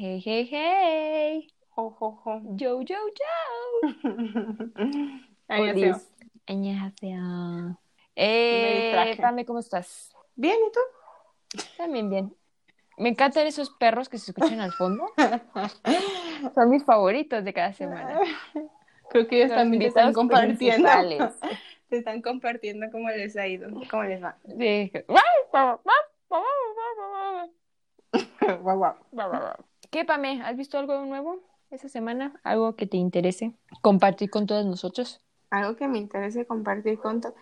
Hey, hey, hey. Jo, jo, jo. Yo, yo, yo. 안녕하세요. Olis. 안녕하세요. Eh, distraje. Pame, ¿cómo estás? Bien, ¿y tú? También bien. Me encantan esos perros que se escuchan al fondo. Son mis favoritos de cada semana. Creo que ellos Los también te están invitados compartiendo. principales. Te están compartiendo cómo les ha ido, cómo les va. Sí. Guau, guau. ¿Qué, Pame? ¿Has visto algo nuevo esa semana? ¿Algo que te interese compartir con todos nosotros? Algo que me interese compartir con to-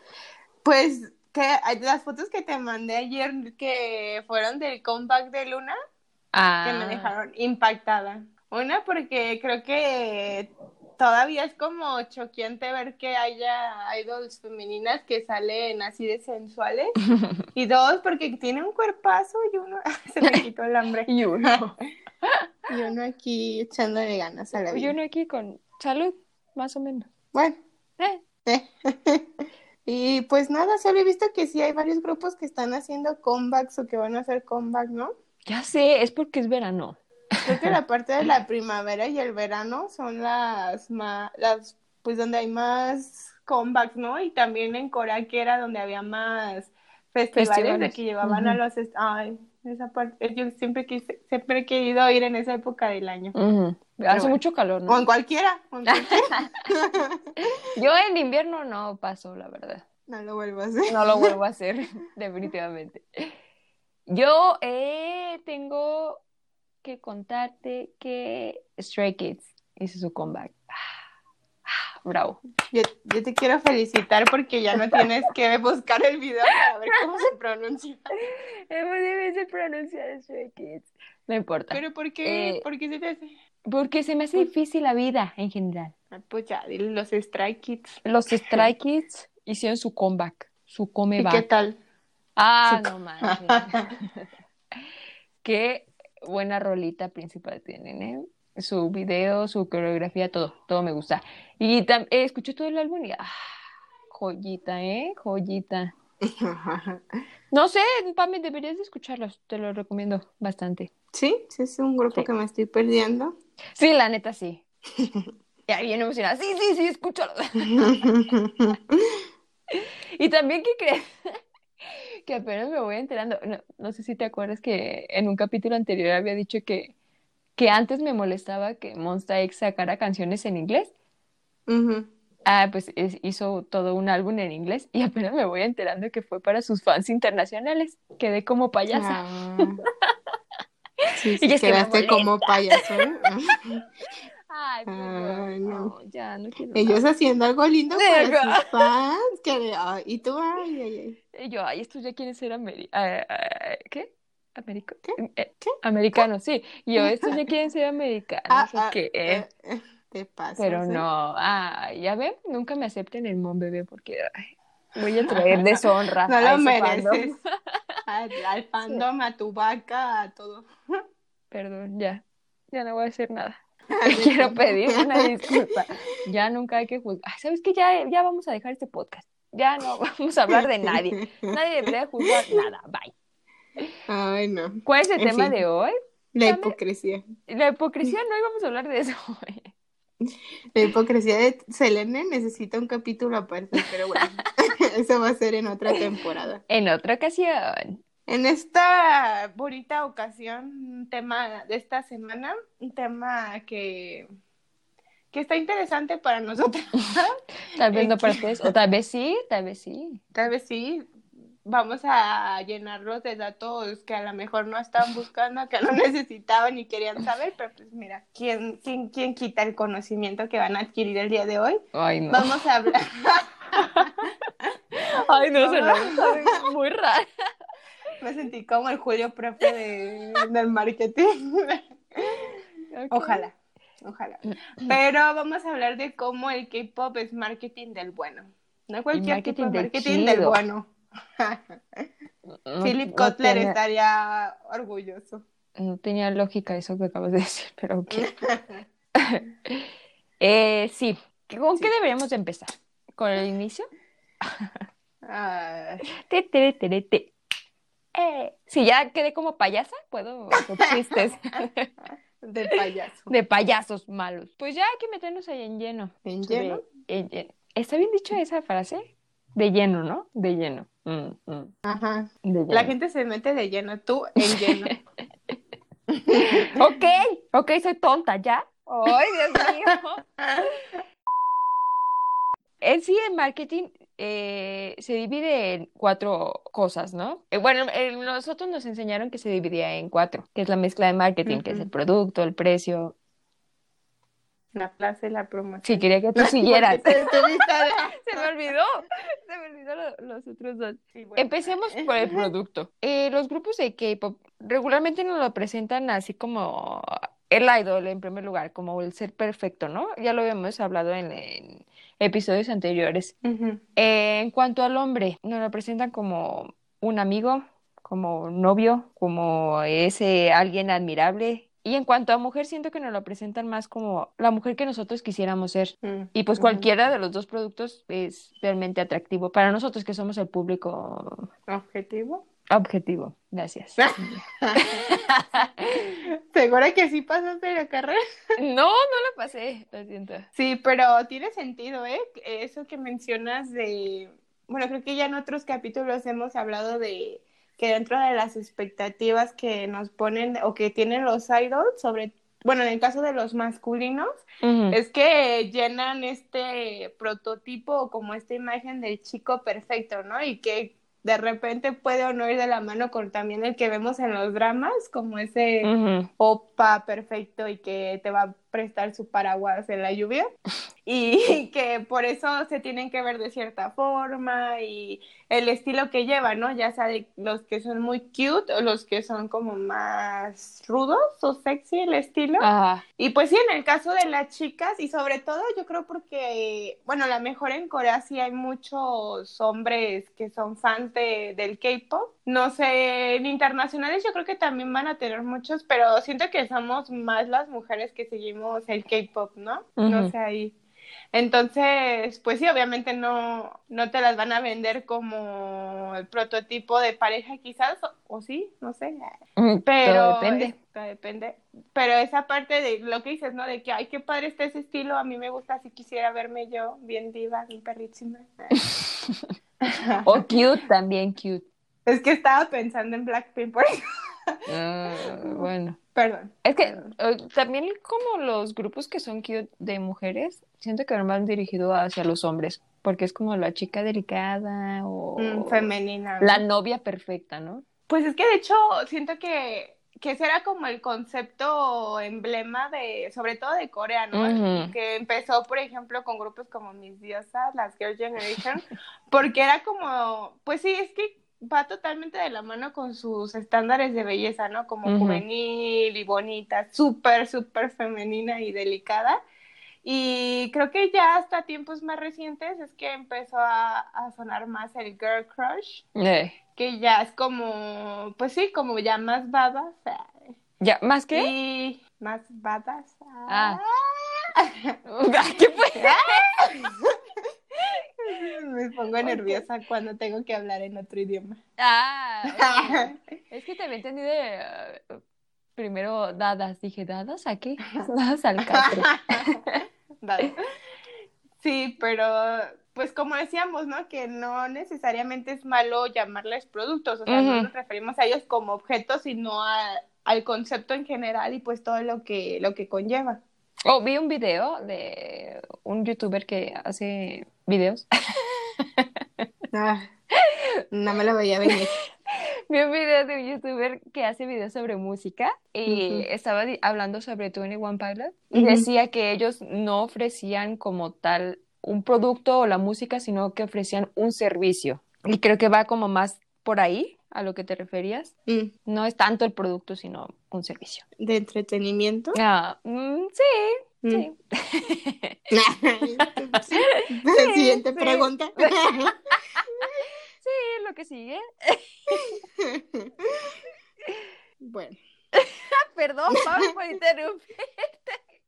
Pues que las fotos que te mandé ayer que fueron del comeback de Luna, Ah, que me dejaron impactada. Una porque creo que todavía es como choqueante ver que haya idols femeninas que salen así de sensuales. Y dos, porque tiene un cuerpazo y uno se me quitó el hambre. Y uno. Y uno aquí echándole ganas a la Y vida. uno aquí con salud, más o menos. Bueno, Eh, eh. Y pues nada, solo he visto que sí hay varios grupos que están haciendo comebacks o que van a hacer comeback, ¿no? ya sé, es porque es verano. Creo que la parte de la primavera y el verano son las más, las, pues donde hay más comebacks, ¿no? Y también en Corea, que era donde había más festivales, de Festivales. que llevaban a los, ay, esa parte, yo siempre quise, siempre he querido ir en esa época del año. Ujú. Hace bueno. mucho calor, O ¿no? en cualquiera, o en cualquiera. Yo en invierno no paso, la verdad. No lo vuelvo a hacer. No lo vuelvo a hacer, definitivamente. Yo eh, tengo que contarte que Stray Kids hizo su comeback. Bravo. Yo, yo te quiero felicitar porque ya no tienes que buscar el video para ver cómo se pronuncia. Es muy difícil pronunciar Stray Kids. No importa. Pero ¿por qué? Eh, ¿Por qué se te hace? Porque se me hace difícil la vida en general. Ah, Pues ya, los Strike Kids. Los Stray Kids hicieron su comeback, su ¿Y qué comeback. tal? Ah, Su- no manches. Qué buena rolita principal tienen, ¿eh? Su video, su coreografía, todo, todo me gusta. Y tam- eh, escuché todo el álbum y ah, joyita, ¿eh? Joyita. No sé, Pame, deberías de escucharlos, te lo recomiendo bastante. Sí, sí, es un grupo Sí. que me estoy perdiendo. Sí, la neta, sí. Ya bien emocionada. Sí, sí, sí, escúchalo. Y también, ¿qué crees? Que apenas me voy enterando. No, no sé si te acuerdas que en un capítulo anterior había dicho que, que antes me molestaba que Monsta X sacara canciones en inglés. Ah, pues es- hizo todo un álbum en inglés y apenas me voy enterando que fue para sus fans internacionales. Quedé como payasa. Ah. Sí, sí, Y es que quedaste como payaso. ¿eh? Ay, pues, Ay, no, no. ya no quiero Ellos nada. haciendo algo lindo Sí, para sus fans. Que, ay, y tú, ay, ay, ay. Y yo, ay, estos ya quieren ser ameri ah, ah, ¿qué? ¿Américo? ¿Qué? Eh, ¿Qué? Americanos, sí. Yo, estos ya quieren ser americanos, Ah, ¿o ah, qué? eh, eh, te pasas, Pero ¿eh? no, ah, ya ven, nunca me acepten el mon bebé porque ay, voy a traer deshonra No lo mereces. Al, al fandom, a tu vaca, a todo. Perdón, ya, ya no voy a hacer nada. Quiero pedir una disculpa. Ya nunca hay que juzgar. Ay, ¿Sabes qué? Ya, ya vamos a dejar este podcast. Ya no vamos a hablar de nadie. Nadie debería juzgar nada. Bye. Ay, no. ¿Cuál es el En tema fin. de hoy? La hipocresía. La hipocresía, no íbamos a hablar de eso hoy. La hipocresía de Selene necesita un capítulo aparte, pero bueno, eso va a ser en otra temporada. En otra ocasión. En esta bonita ocasión, un tema de esta semana, un tema que, que está interesante para nosotros. Tal vez no para Eh, ustedes, o tal vez sí, tal vez sí. Tal vez sí, vamos a llenarlos de datos que a lo mejor no estaban buscando, que no necesitaban y querían saber, pero pues mira, ¿quién, quién, quién quita el conocimiento que van a adquirir el día de hoy? Ay, no. Vamos a hablar. Ay, no, se lo muy raro. Me sentí como el Julio profe de, del marketing. Ojalá, ojalá. Pero vamos a hablar de cómo el K-pop es marketing del bueno. No cualquier tipo de marketing del marketing del bueno. No- Philip no Kotler tenía- estaría orgulloso. No tenía lógica eso que acabas de decir, pero ok. Eh, sí, ¿con Sí. qué deberíamos de empezar? ¿Con el inicio? Ay, Te, te, te, te, te. eh. Si ya quedé como payasa, puedo chistes. De payaso. De payasos malos. Pues ya hay que meternos ahí en lleno. ¿En lleno? en lleno. ¿Está bien dicho esa frase? De lleno, ¿no? De lleno. Mm, mm, Ajá. La gente se mete de lleno, tú en lleno. Ok, ok, soy tonta, ¿ya? ¡Ay, Dios mío! En sí, el marketing eh, se divide en cuatro cosas, ¿no? Eh, bueno, eh, nosotros nos enseñaron que se dividía en cuatro, que es la mezcla de marketing, que es el producto, el precio. La plaza y la promoción. Sí, quería que tú siguieras. Se me olvidó, se me olvidó lo- los otros dos. Sí, bueno. Empecemos por el producto. Eh, los grupos de K-pop regularmente nos lo presentan así como el idol en primer lugar, como el ser perfecto, ¿no? Ya lo habíamos hablado en, en episodios anteriores. Eh, en cuanto al hombre, nos lo presentan como un amigo, como novio, como ese alguien admirable. Y en cuanto a mujer, siento que nos lo presentan más como la mujer que nosotros quisiéramos ser. Mm, Y pues cualquiera de los dos productos es realmente atractivo para nosotros que somos el público ¿Objetivo? objetivo. Gracias. ¿Segura que sí pasaste la carrera? No, no lo pasé, lo siento. Sí, pero tiene sentido, ¿eh? Eso que mencionas de, bueno, creo que ya en otros capítulos hemos hablado de que dentro de las expectativas que nos ponen o que tienen los idols sobre, bueno, en el caso de los masculinos, es que llenan este prototipo o como esta imagen del chico perfecto, ¿no? Y que de repente puede o no ir de la mano con también el que vemos en los dramas, como ese opa perfecto y que te va a prestar su paraguas en la lluvia y que por eso se tienen que ver de cierta forma y el estilo que llevan, ¿no? Ya sea de los que son muy cute o los que son como más rudos o sexy el estilo. Ajá. Y pues sí, en el caso de las chicas, y sobre todo yo creo porque, bueno, a lo mejor en Corea sí hay muchos hombres que son fans de, del K-pop. No sé, en internacionales yo creo que también van a tener muchos, pero siento que somos más las mujeres que seguimos el K-pop, ¿no? No sé ahí. Entonces, pues sí, obviamente no, no te las van a vender como el prototipo de pareja quizás, o, o sí, no sé. Pero Todo depende. es- todo depende. Pero esa parte de lo que dices, ¿no? De que, ay, qué padre está ese estilo, a mí me gusta, si quisiera verme yo bien diva, bien perrísima. O cute, también cute. Es que estaba pensando en Blackpink, por eso. Ah, bueno. Perdón. Es que eh, también como los grupos que son cute de mujeres, siento que van dirigido hacia los hombres, porque es como la chica delicada o Mm, femenina. ¿no? la novia perfecta, ¿no? Pues es que de hecho siento que, que ese era como el concepto emblema de, sobre todo de Corea, ¿no? Que empezó, por ejemplo, con grupos como Mis Diosas, las Girl Generation, porque era como, pues sí, es que va totalmente de la mano con sus estándares de belleza, ¿no? Como Ujú. juvenil y bonita, súper, súper femenina y delicada. Y creo que ya hasta tiempos más recientes es que empezó a, a sonar más el girl crush Eh, que ya es como, pues sí, como ya más badass. eh, ya, ¿más qué? Y más badass. Ah. ¿Qué fue? Me pongo nerviosa cuando tengo que hablar en otro idioma. Ah. Es que te había entendido de, eh, primero dadas. Dije, ¿dadas a qué? Dadas al catre. Sí, pero pues como decíamos, ¿no? Que no necesariamente es malo llamarles productos, o sea, no Ujú. nos referimos a ellos como objetos, sino a- al concepto en general y pues todo lo que, lo que conlleva. Oh, vi un video de un youtuber que hace videos. Ah, no me lo veía venir. Vi un video de un youtuber que hace videos sobre música y estaba hablando sobre 21 Pilot y decía que ellos no ofrecían como tal un producto o la música, sino que ofrecían un servicio. Y creo que va como más por ahí a lo que te referías. Mm, No es tanto el producto, sino un servicio. De entretenimiento. Ah, mm, sí, Mm. sí. Sí. Siguiente sí. pregunta. Sí, lo que sigue. Bueno, Perdón, Pablo, por interrumpirte.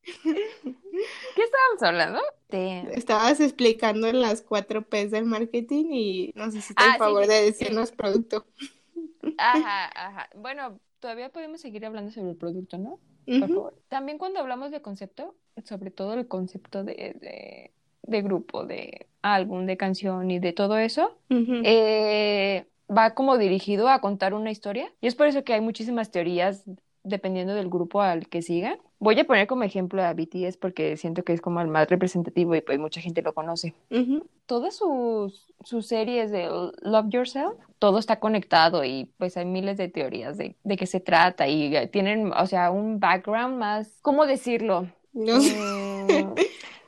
¿Qué estábamos hablando? De... estabas explicando las cuatro P's del marketing y nos hiciste Ah, el sí, favor sí, de sí. decirnos producto. Ajá, ajá. Bueno, todavía podemos seguir hablando sobre el producto, ¿no? Por Ujú, favor. También cuando hablamos de concepto, sobre todo el concepto de, de, de grupo, de álbum, de canción y de todo eso, eh, va como dirigido a contar una historia. Y es por eso que hay muchísimas teorías dependiendo del grupo al que sigan. Voy a poner como ejemplo a BTS porque siento que es como el más representativo y pues mucha gente lo conoce. Ujú. Todas sus, sus series de Love Yourself, todo está conectado y pues hay miles de teorías de, de qué se trata y eh, tienen, o sea, un background más, ¿cómo decirlo? No. Mm,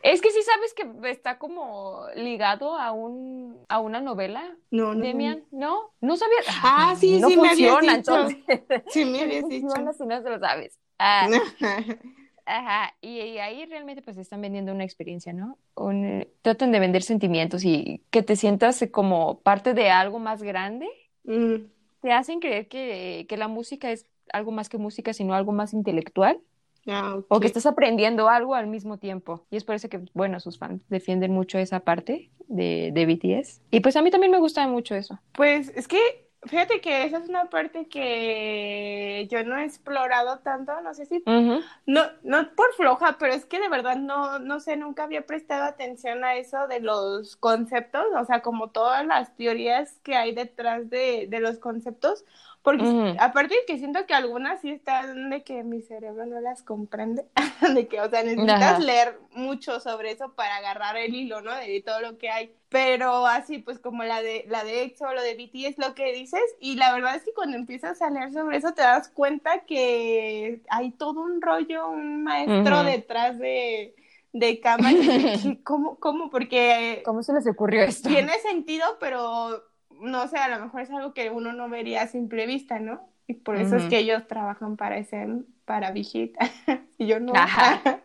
es que sí sabes que está como ligado a un a una novela, No, no. Demian, ¿no? ¿No sabías? Ah, sí, no sí me habías funciona, dicho. entonces. Sí, me No habías dicho. funciona si no se lo sabes. Ah, ajá, y, y ahí realmente pues están vendiendo una experiencia, ¿no? Un, eh, tratan de vender sentimientos y que te sientas como parte de algo más grande. Mm, Te hacen creer que, que la música es algo más que música, sino algo más intelectual. ah, O que estás aprendiendo algo al mismo tiempo. Y es por eso que, bueno, sus fans defienden mucho esa parte de, de BTS. Y pues a mí también me gusta mucho eso. Pues es que fíjate que esa es una parte que yo no he explorado tanto, no sé si no no por floja, pero es que de verdad no no sé, nunca había prestado atención a eso de los conceptos, o sea, como todas las teorías que hay detrás de, de los conceptos, porque Ujú. aparte de que siento que algunas sí están de que mi cerebro no las comprende, de que, o sea, necesitas Ajá. leer mucho sobre eso para agarrar el hilo, ¿no? De todo lo que hay. Pero así, pues como la de la de EXO, lo de BTS, lo que dices, y la verdad es que cuando empiezas a leer sobre eso te das cuenta que hay todo un rollo, un maestro detrás de, de cámara. ¿Cómo, cómo? Porque ¿Cómo se les ocurrió esto? tiene sentido, pero no sé, a lo mejor es algo que uno no vería a simple vista, ¿no? Y por eso es que ellos trabajan para ese, para Vigit, y yo no. Ajá.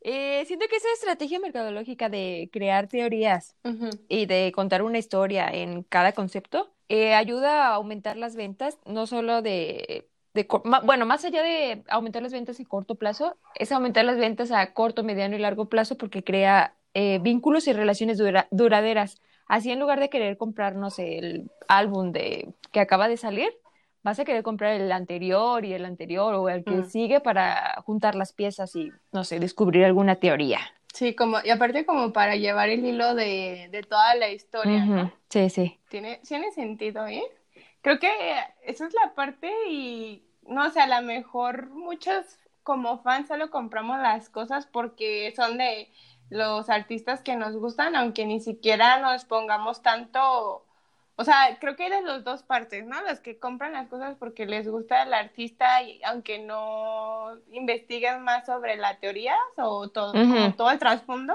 Eh, siento que esa estrategia mercadológica de crear teorías y de contar una historia en cada concepto eh, ayuda a aumentar las ventas, no solo de, de bueno, más allá de aumentar las ventas en corto plazo, es aumentar las ventas a corto, mediano y largo plazo porque crea eh, vínculos y relaciones dura- duraderas. Así en lugar de querer comprar, no sé, el álbum de que acaba de salir, vas a querer comprar el anterior y el anterior o el que Mm. sigue para juntar las piezas y, no sé, descubrir alguna teoría. Sí, como, y aparte como para llevar el hilo de, de toda la historia, Sí, sí. Tiene, tiene sentido, ¿eh? Creo que esa es la parte y, no sé, a lo mejor muchos como fans solo compramos las cosas porque son de los artistas que nos gustan, aunque ni siquiera nos pongamos tanto, o sea, creo que hay de las dos partes, ¿no? Los que compran las cosas porque les gusta el artista y aunque no investiguen más sobre la teoría o todo, como todo el trasfondo,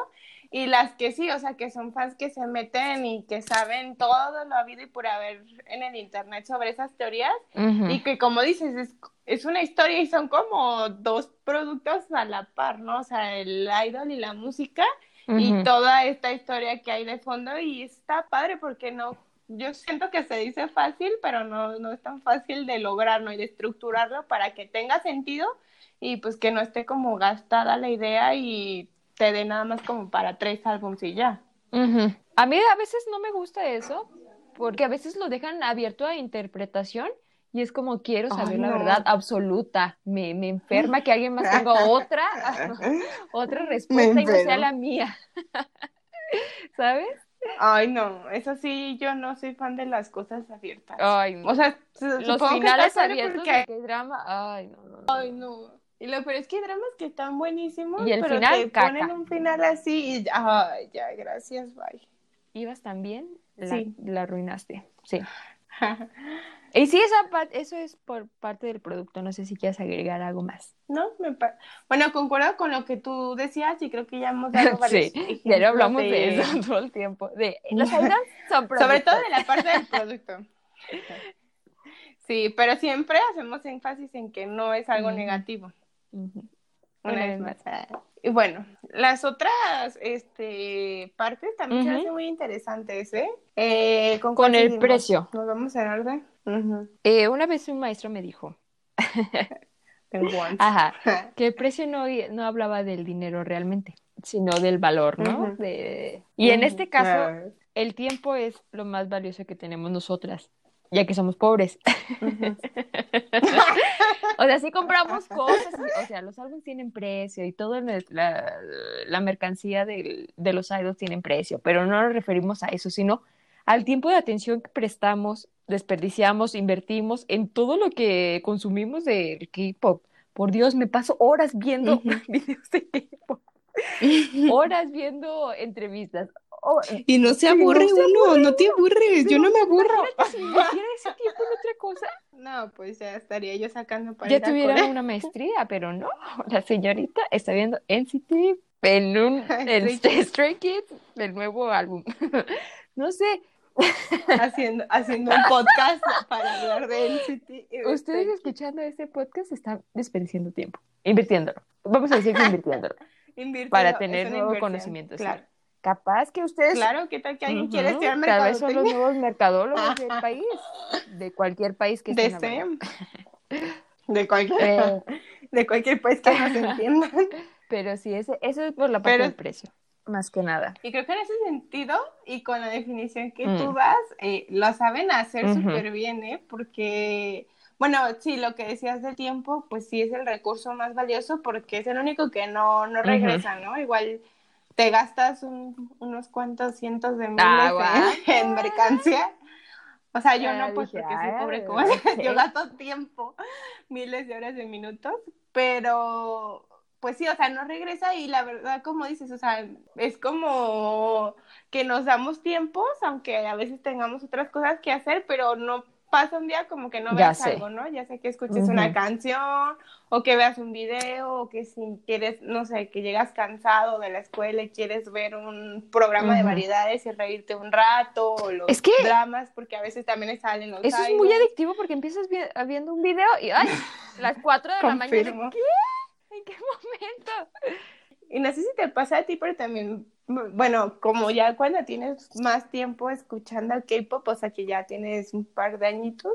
y las que sí, o sea, que son fans que se meten y que saben todo lo habido y por haber en el internet sobre esas teorías Ujú. y que como dices, es, es una historia y son como dos productos a la par, ¿no? O sea, el idol y la música y Ujú. toda esta historia que hay de fondo y está padre porque no, yo siento que se dice fácil, pero no, no es tan fácil de lograrlo y de estructurarlo para que tenga sentido y pues que no esté como gastada la idea y te dé nada más como para tres álbumes y ya. A mí a veces no me gusta eso, porque a veces lo dejan abierto a interpretación y es como quiero saber la no. verdad absoluta. Me, me enferma que alguien más tenga otra, otra respuesta y no sea la mía. ¿Sabes? Ay, no, eso sí, yo no soy fan de las cosas abiertas. Ay, no. O sea, su- Los finales abiertos porque- de qué drama. Ay, no, no, no. Ay, no. Y lo peor es que hay dramas que están buenísimos, Y el pero final, te caca. ponen un final así y ay, ya, gracias, bye. ¿Ibas también? La, Sí. la arruinaste. Sí. Y sí, esa eso es por parte del producto. No sé si quieres agregar algo más. no, me bueno, concuerdo con lo que tú decías y creo que ya hemos dado varios Sí, ya no hablamos de... de- eso todo el tiempo. De son Sobre todo de la parte del producto. Sí, pero siempre hacemos énfasis en que no es algo negativo. Una Una vez más. Y bueno, las otras este, partes también se hacen muy interesantes, ¿eh? Eh, ¿con, el seguimos? precio. ¿Nos vamos en orden? Eh, una vez un maestro me dijo ajá, que el precio no, no hablaba del dinero realmente, sino del valor, ¿no? De... Y en este caso, el tiempo es lo más valioso que tenemos nosotras. Ya que somos pobres. o sea, sí compramos cosas, o sea, los álbumes tienen precio y toda la, la, mercancía de, de los idols tienen precio, pero no nos referimos a eso, sino al tiempo de atención que prestamos, desperdiciamos, invertimos en todo lo que consumimos del K-pop. Por Dios, me paso horas viendo videos de K-pop. Horas viendo entrevistas, Oh, y no se aburre uno, no te aburres, yo no me aburro. Si quiere ese tiempo en otra cosa. No, pues ya estaría yo sacando para Ya tuviera una maestría, pero no. La señorita está viendo NCT en un en Stray Kids, el nuevo álbum. no sé. haciendo, haciendo un podcast para hablar de NCT. Ustedes escuchando este podcast están desperdiciando tiempo, invirtiéndolo. Vamos a decir que invirtiéndolo. Para tener nuevos conocimientos. Claro. Capaz que ustedes. Claro, ¿qué tal que alguien quiere estudiar Tal vez son los nuevos mercadólogos del país, de cualquier país que estén. De cualquier, de cualquier país que nos entiendan. Pero sí, ese, eso es por la parte del precio, más que nada. Y creo que en ese sentido, y con la definición que tú mm. das, eh, lo saben hacer súper bien, ¿eh? Porque. Bueno, sí, lo que decías del tiempo, pues sí es el recurso más valioso porque es el único que no, no regresa, ¿no? Igual te gastas unos cuantos cientos de miles ah, en, mercancía. O sea, yo no, pues porque soy pobre como yo gasto tiempo, miles de horas de minutos, pero pues sí, o sea, no regresa y la verdad, como dices, o sea, es como que nos damos tiempos, aunque a veces tengamos otras cosas que hacer, pero no pasa un día como que no veas algo, ¿no? Ya sé que escuches una canción o que veas un video o que si quieres, no sé, que llegas cansado de la escuela y quieres ver un programa de variedades y reírte un rato o los dramas, porque a veces también salen los Eso es muy adictivo porque empiezas viendo un video y ¡ay! las 4 de la mañana. ¿Qué? ¿En qué momento? Y no sé si te pasa a ti, pero también bueno, como ya cuando tienes más tiempo escuchando el K-pop, o sea que ya tienes un par de añitos,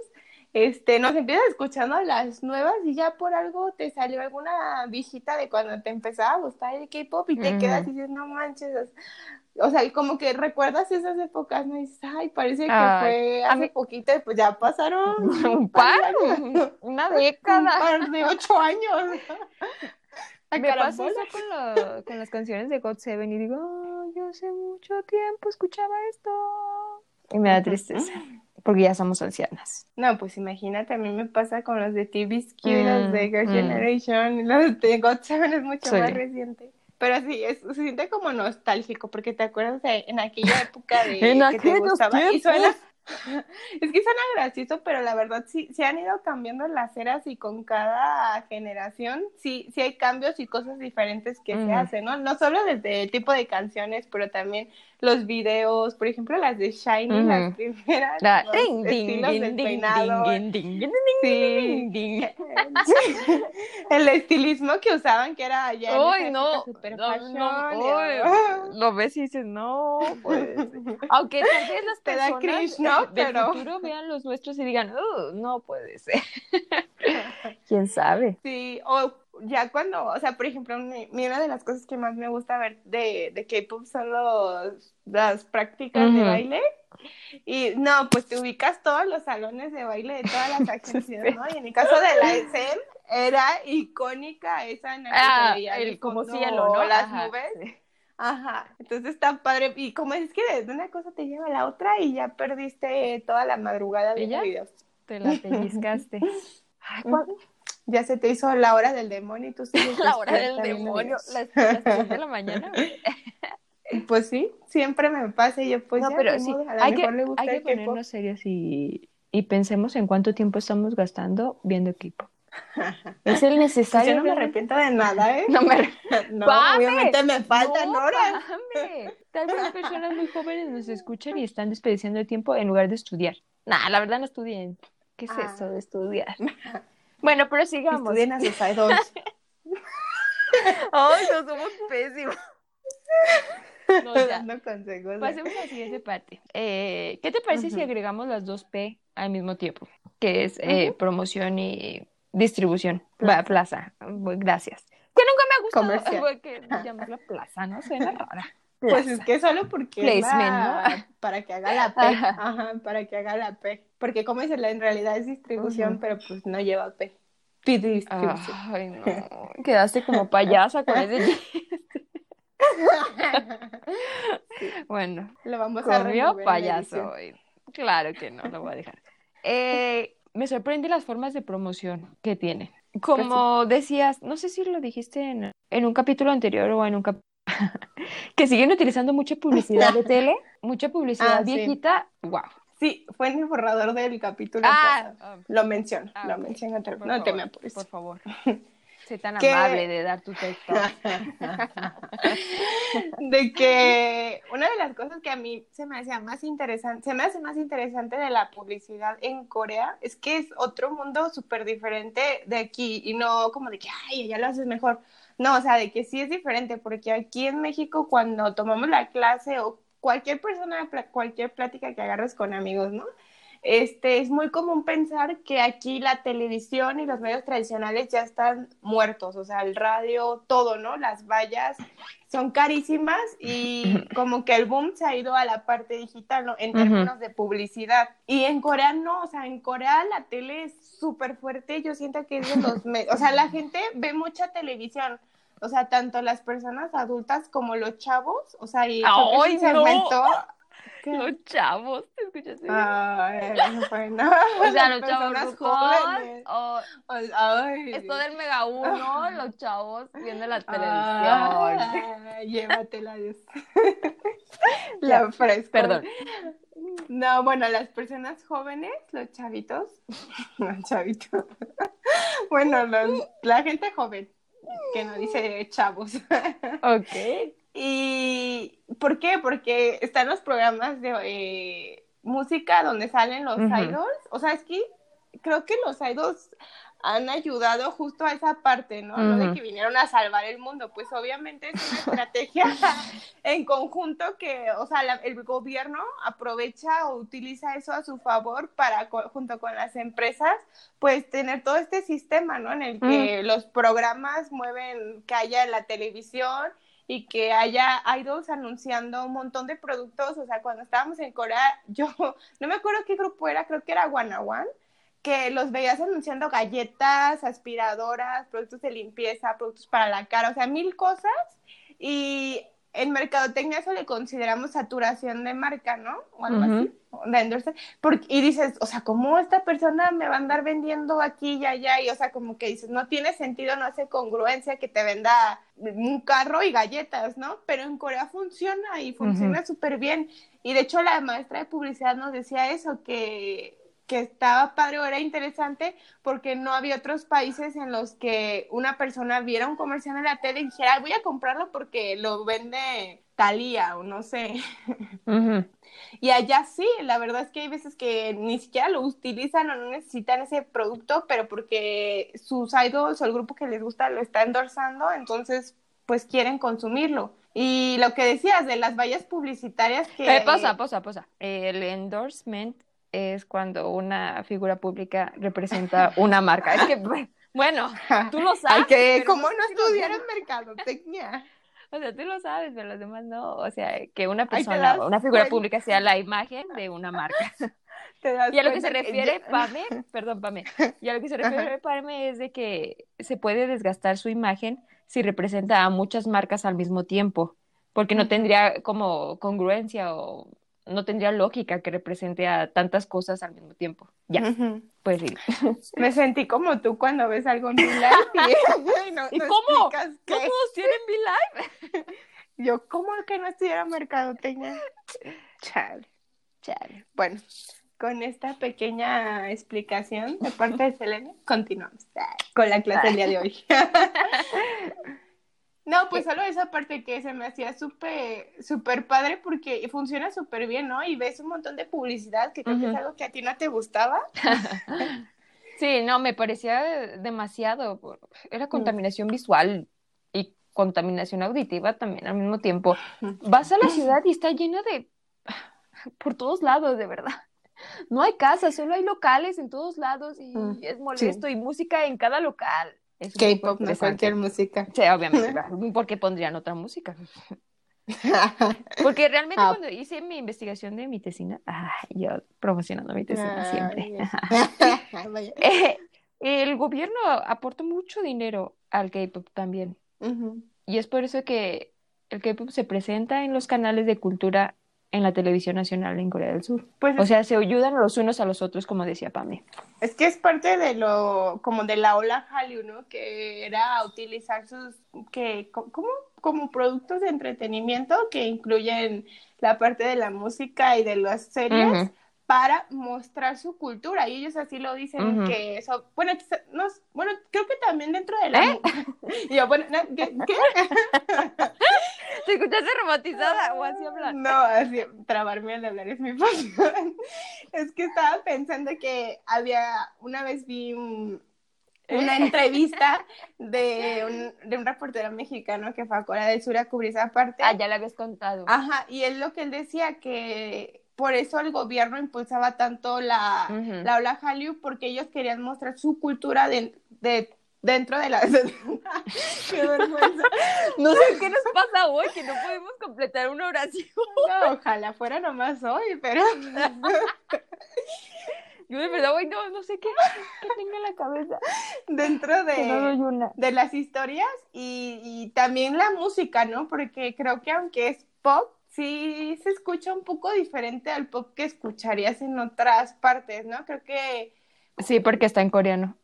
este, nos empiezas escuchando las nuevas y ya por algo te salió alguna viejita de cuando te empezaba a gustar el K-pop y te quedas y dices, no manches, o sea, como que recuerdas esas épocas, ¿no? Y dices, ay, parece que fue hace poquito pues ya pasaron un par, una década. Un par de ocho años. Me pasa eso con, con, las canciones de God Seven y digo, oh, yo hace mucho tiempo escuchaba esto. Y me da tristeza, porque ya somos ancianas. No, pues imagínate, a mí me pasa con los de TVSQ, mm, los de Girl mm. Generation, los de God Seven es mucho más reciente. Pero sí, es, se siente como nostálgico, porque te acuerdas de en aquella época de que te gustaba. Y suena, es que suena gracioso, pero la verdad sí, se han ido cambiando las eras y con cada generación sí, sí hay cambios y cosas diferentes que se hacen, ¿no? No solo desde el tipo de canciones, pero también los videos, por ejemplo, las de Shiny, las primeras, los estilos del peinado. El estilismo que usaban, que era ya en no, super no, no, lo ves y dices, no, pues. Aunque tal vez las personas ¿no? del Pero... futuro vean los nuestros y digan, no puede ser. ¿Quién sabe? Sí, o ya cuando, o sea, por ejemplo, una de las cosas que más me gusta ver de, de K-pop son los, las prácticas de baile. Y no, pues te ubicas todos los salones de baile de todas las agencias, ¿no? Y en el caso de la SM era icónica esa en ah, el, como cielo, ¿no? Las nubes. Ajá, entonces está padre. Y como es que de una cosa te lleva a la otra y ya perdiste toda la madrugada de videos. Te la pellizcaste. Ay, ya se te hizo la hora del demonio y tú sigues La hora del demonio, las, las de la mañana. pues sí, siempre me pasa y yo pues no, pero sí, hay que, hay que ponernos serios y, y pensemos en cuánto tiempo estamos gastando viendo equipo. Es el necesario. Yo no me arrepiento de nada, ¿eh? No me No, obviamente me faltan horas. Tal vez personas muy jóvenes nos escuchan y están desperdiciando el tiempo en lugar de estudiar. Nah, la verdad no estudien. ¿Qué es ah. eso de estudiar? Bueno, pero sigamos. Estudien a sus Ay, no somos pésimos. No, Dando consejos. Pasemos a la siguiente parte. Eh, ¿Qué te parece si agregamos las dos P al mismo tiempo? Que es eh, promoción y distribución. Plaza. plaza. Gracias. Que nunca me ha gustado. Comercial. Que llamarla plaza, ¿no? Suena rara. Pues es que solo porque para que haga la P, Ajá, para que haga la P, porque como dice, en realidad es distribución, pero pues no lleva P. P distribución. Ay, no, quedaste como payasa con ese Bueno, lo vamos a payaso hoy. Claro que no, lo voy a dejar. Eh, me sorprende las formas de promoción que tiene. Como decías, no sé si lo dijiste en, en un capítulo anterior o en un capítulo que siguen utilizando mucha publicidad de tele, mucha publicidad ah, viejita, wow. Sí, fue en el borrador del capítulo. Ah, ah. lo menciono, lo menciono. No te me apures. Por favor. Sé tan amable de dar tu texto. de que una de las cosas que a mí se me hacía más interesante, se me hace más interesante de la publicidad en Corea es que es otro mundo súper diferente de aquí y no como de que, ay, ya lo haces mejor. No, o sea, de que sí es diferente porque aquí en México cuando tomamos la clase o cualquier persona, cualquier plática que agarres con amigos, ¿no? Este, es muy común pensar que aquí la televisión y los medios tradicionales ya están muertos, o sea, el radio, todo, ¿no? Las vallas son carísimas y como que el boom se ha ido a la parte digital, ¿no? En términos de publicidad. Y en Corea no, o sea, en Corea la tele es súper fuerte, yo siento que es de los medios, o sea, la gente ve mucha televisión. O sea, tanto las personas adultas como los chavos, o sea, y ¡Ay, se no! Los chavos, ¿te escuchas? Ay, bueno. O sea, los chavos jóvenes. O, ay. Esto del Mega Uno, los chavos viendo la televisión. Ay, llévatela, Dios. la fresca. Perdón. No, bueno, las personas jóvenes, los chavitos, los chavitos. Bueno, la gente joven, que no dice chavos. Ok. ¿Y por qué? Porque están los programas de eh, música donde salen los idols. O sea, es que creo que los idols han ayudado justo a esa parte, ¿no? No de que vinieron a salvar el mundo, pues obviamente es una estrategia en conjunto que, o sea, el gobierno aprovecha o utiliza eso a su favor para, junto con las empresas, pues tener todo este sistema, ¿no? En el que los programas mueven que haya en la televisión y que haya idols anunciando un montón de productos. O sea, cuando estábamos en Corea, yo no me acuerdo qué grupo era, creo que era One One, que los veías anunciando galletas, aspiradoras, productos de limpieza, productos para la cara, o sea, mil cosas. Y en mercadotecnia eso le consideramos saturación de marca, ¿no? O algo así, de porque, y dices, o sea, ¿cómo esta persona me va a andar vendiendo aquí y allá? Y, o sea, como que dices, no tiene sentido, no hace congruencia que te venda un carro y galletas, ¿no? Pero en Corea funciona y funciona súper bien. Y de hecho la maestra de publicidad nos decía eso, que que estaba padre o era interesante porque no había otros países en los que una persona viera un comercial en la tele y dijera, voy a comprarlo porque lo vende Talía o no sé. Y allá sí, la verdad es que hay veces que ni siquiera lo utilizan o no necesitan ese producto, pero porque sus idols o el grupo que les gusta lo está endorsando, entonces pues quieren consumirlo. Y lo que decías de las vallas publicitarias que... Eh, posa, posa, posa. El endorsement es cuando una figura pública representa una marca. Es que, bueno, tú lo sabes. que, como no estudiaron mercadotecnia? O sea, tú lo sabes, pero los demás no. O sea, que una persona, una figura pública sea la imagen de una marca. y a lo que se refiere, Pame, perdón, Pame, y a lo que se refiere Pame es de que se puede desgastar su imagen si representa a muchas marcas al mismo tiempo, porque no tendría como congruencia o no tendría lógica que represente a tantas cosas al mismo tiempo. Ya, pues sí. Me sentí como tú cuando ves algo en mi live y, no, ¿Y cómo? ¿No todos tienen mi live? Yo, ¿cómo que no estudiara mercadotecnia? Chale. Chale. Bueno, con esta pequeña explicación de parte de Selena, continuamos con la clase del día de hoy. No, pues solo esa parte que se me hacía súper, súper padre porque funciona súper bien, ¿no? Y ves un montón de publicidad que creo que es algo que a ti no te gustaba. sí, no, me parecía demasiado. Era contaminación visual y contaminación auditiva también al mismo tiempo. Vas a la ciudad y está llena de... por todos lados, de verdad. No hay casas, solo hay locales en todos lados y mm, es molesto y música en cada local. K-pop, no cualquier música. Sí, obviamente, porque pondrían otra música. Porque realmente Ah. cuando hice mi investigación de mi tesina, ah, yo promocionando mi tesina siempre. Eh, el gobierno aporta mucho dinero al K-pop también. Y es por eso que el K-pop se presenta en los canales de cultura en la televisión nacional en Corea del Sur. Pues O sea, se ayudan los unos a los otros, como decía Pame. Es que es parte de lo, como de la ola Hallyu, ¿no? Que era utilizar sus, que, ¿cómo? Como productos de entretenimiento que incluyen la parte de la música y de las series Ujú. Para mostrar su cultura. Y ellos así lo dicen, Ujú. que eso, bueno, no, bueno, creo que también dentro de la... ¿Eh? yo, bueno, no, ¿qué? qué? ¿Te escuchaste romantizada o así hablan? No, así, trabarme al hablar es mi pasión. Es que estaba pensando que había, una vez vi un- una entrevista de un, de un reportero mexicano que fue a Corea del Sur a cubrir esa parte. Ah, ya la habías contado. Ajá, y él lo que él decía que por eso el gobierno impulsaba tanto la, Ujú. la ola Hallyu, porque ellos querían mostrar su cultura de, de- dentro de la... Qué vergüenza. No sé qué nos pasa hoy, que no podemos completar una oración. No, ojalá fuera nomás hoy, pero... Yo de verdad hoy no, no sé qué, qué tengo en la cabeza. dentro no de, de las historias y, y también la música, ¿no? Porque creo que aunque es pop, sí se escucha un poco diferente al pop que escucharías en otras partes, ¿no? Creo que... Sí, porque está en coreano.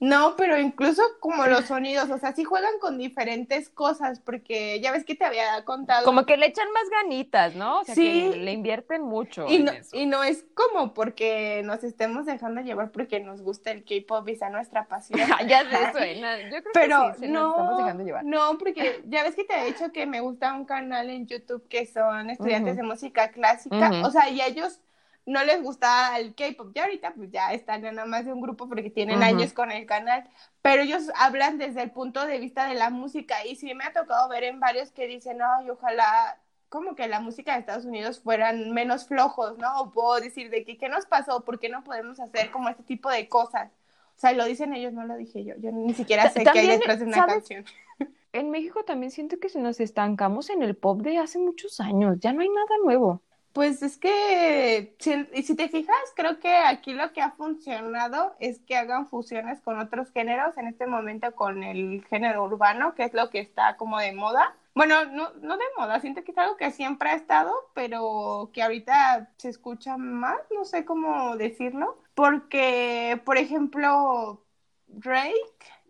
No, pero incluso como los sonidos, o sea, sí juegan con diferentes cosas, porque ya ves que te había contado... Como que le echan más ganitas, ¿no? O sea, Sí. que le invierten mucho Y en no, eso. y no es como porque nos estemos dejando llevar porque nos gusta el K-pop y sea nuestra pasión. ya sé, suena. Yo creo Pero que sí, se nos no, estamos dejando llevar. no, porque ya ves que te he dicho que me gusta un canal en YouTube que son estudiantes de música clásica, o sea, y ellos no les gusta el K-pop. Ya ahorita pues ya están nada más de un grupo porque tienen años con el canal, pero ellos hablan desde el punto de vista de la música y sí me ha tocado ver en varios que dicen, ay, ojalá como que la música de Estados Unidos fueran menos flojos, ¿no? O puedo decir de que, ¿qué nos pasó? ¿Por qué no podemos hacer como este tipo de cosas? O sea, lo dicen ellos, no lo dije yo. Yo ni siquiera sé qué hay detrás de una ¿sabes? canción. En México también siento que se nos estancamos en el pop de hace muchos años. Ya no hay nada nuevo. Pues es que, si, si te fijas, creo que aquí lo que ha funcionado es que hagan fusiones con otros géneros, en este momento con el género urbano, que es lo que está como de moda. Bueno, no, no de moda, siento que es algo que siempre ha estado, pero que ahorita se escucha más, no sé cómo decirlo, porque, por ejemplo, Drake,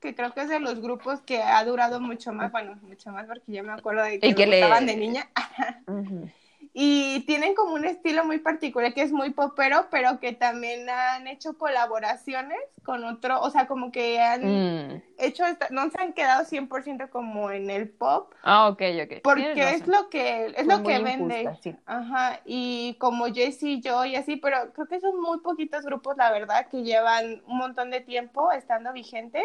que creo que es de los grupos que ha durado mucho más, bueno, mucho más porque yo me acuerdo de que, Y que me le- gustaban de niña. Y tienen como un estilo muy particular que es muy popero, pero que también han hecho colaboraciones con otro, o sea, como que han Mm. hecho, esta- no se han quedado 100% como en el pop, Ah, ok, ok. porque Tienes es razón. lo que es Fue lo que vende. injusta, sí. Ajá, y como Jessie, yo y así, pero creo que son muy poquitos grupos, la verdad, que llevan un montón de tiempo estando vigentes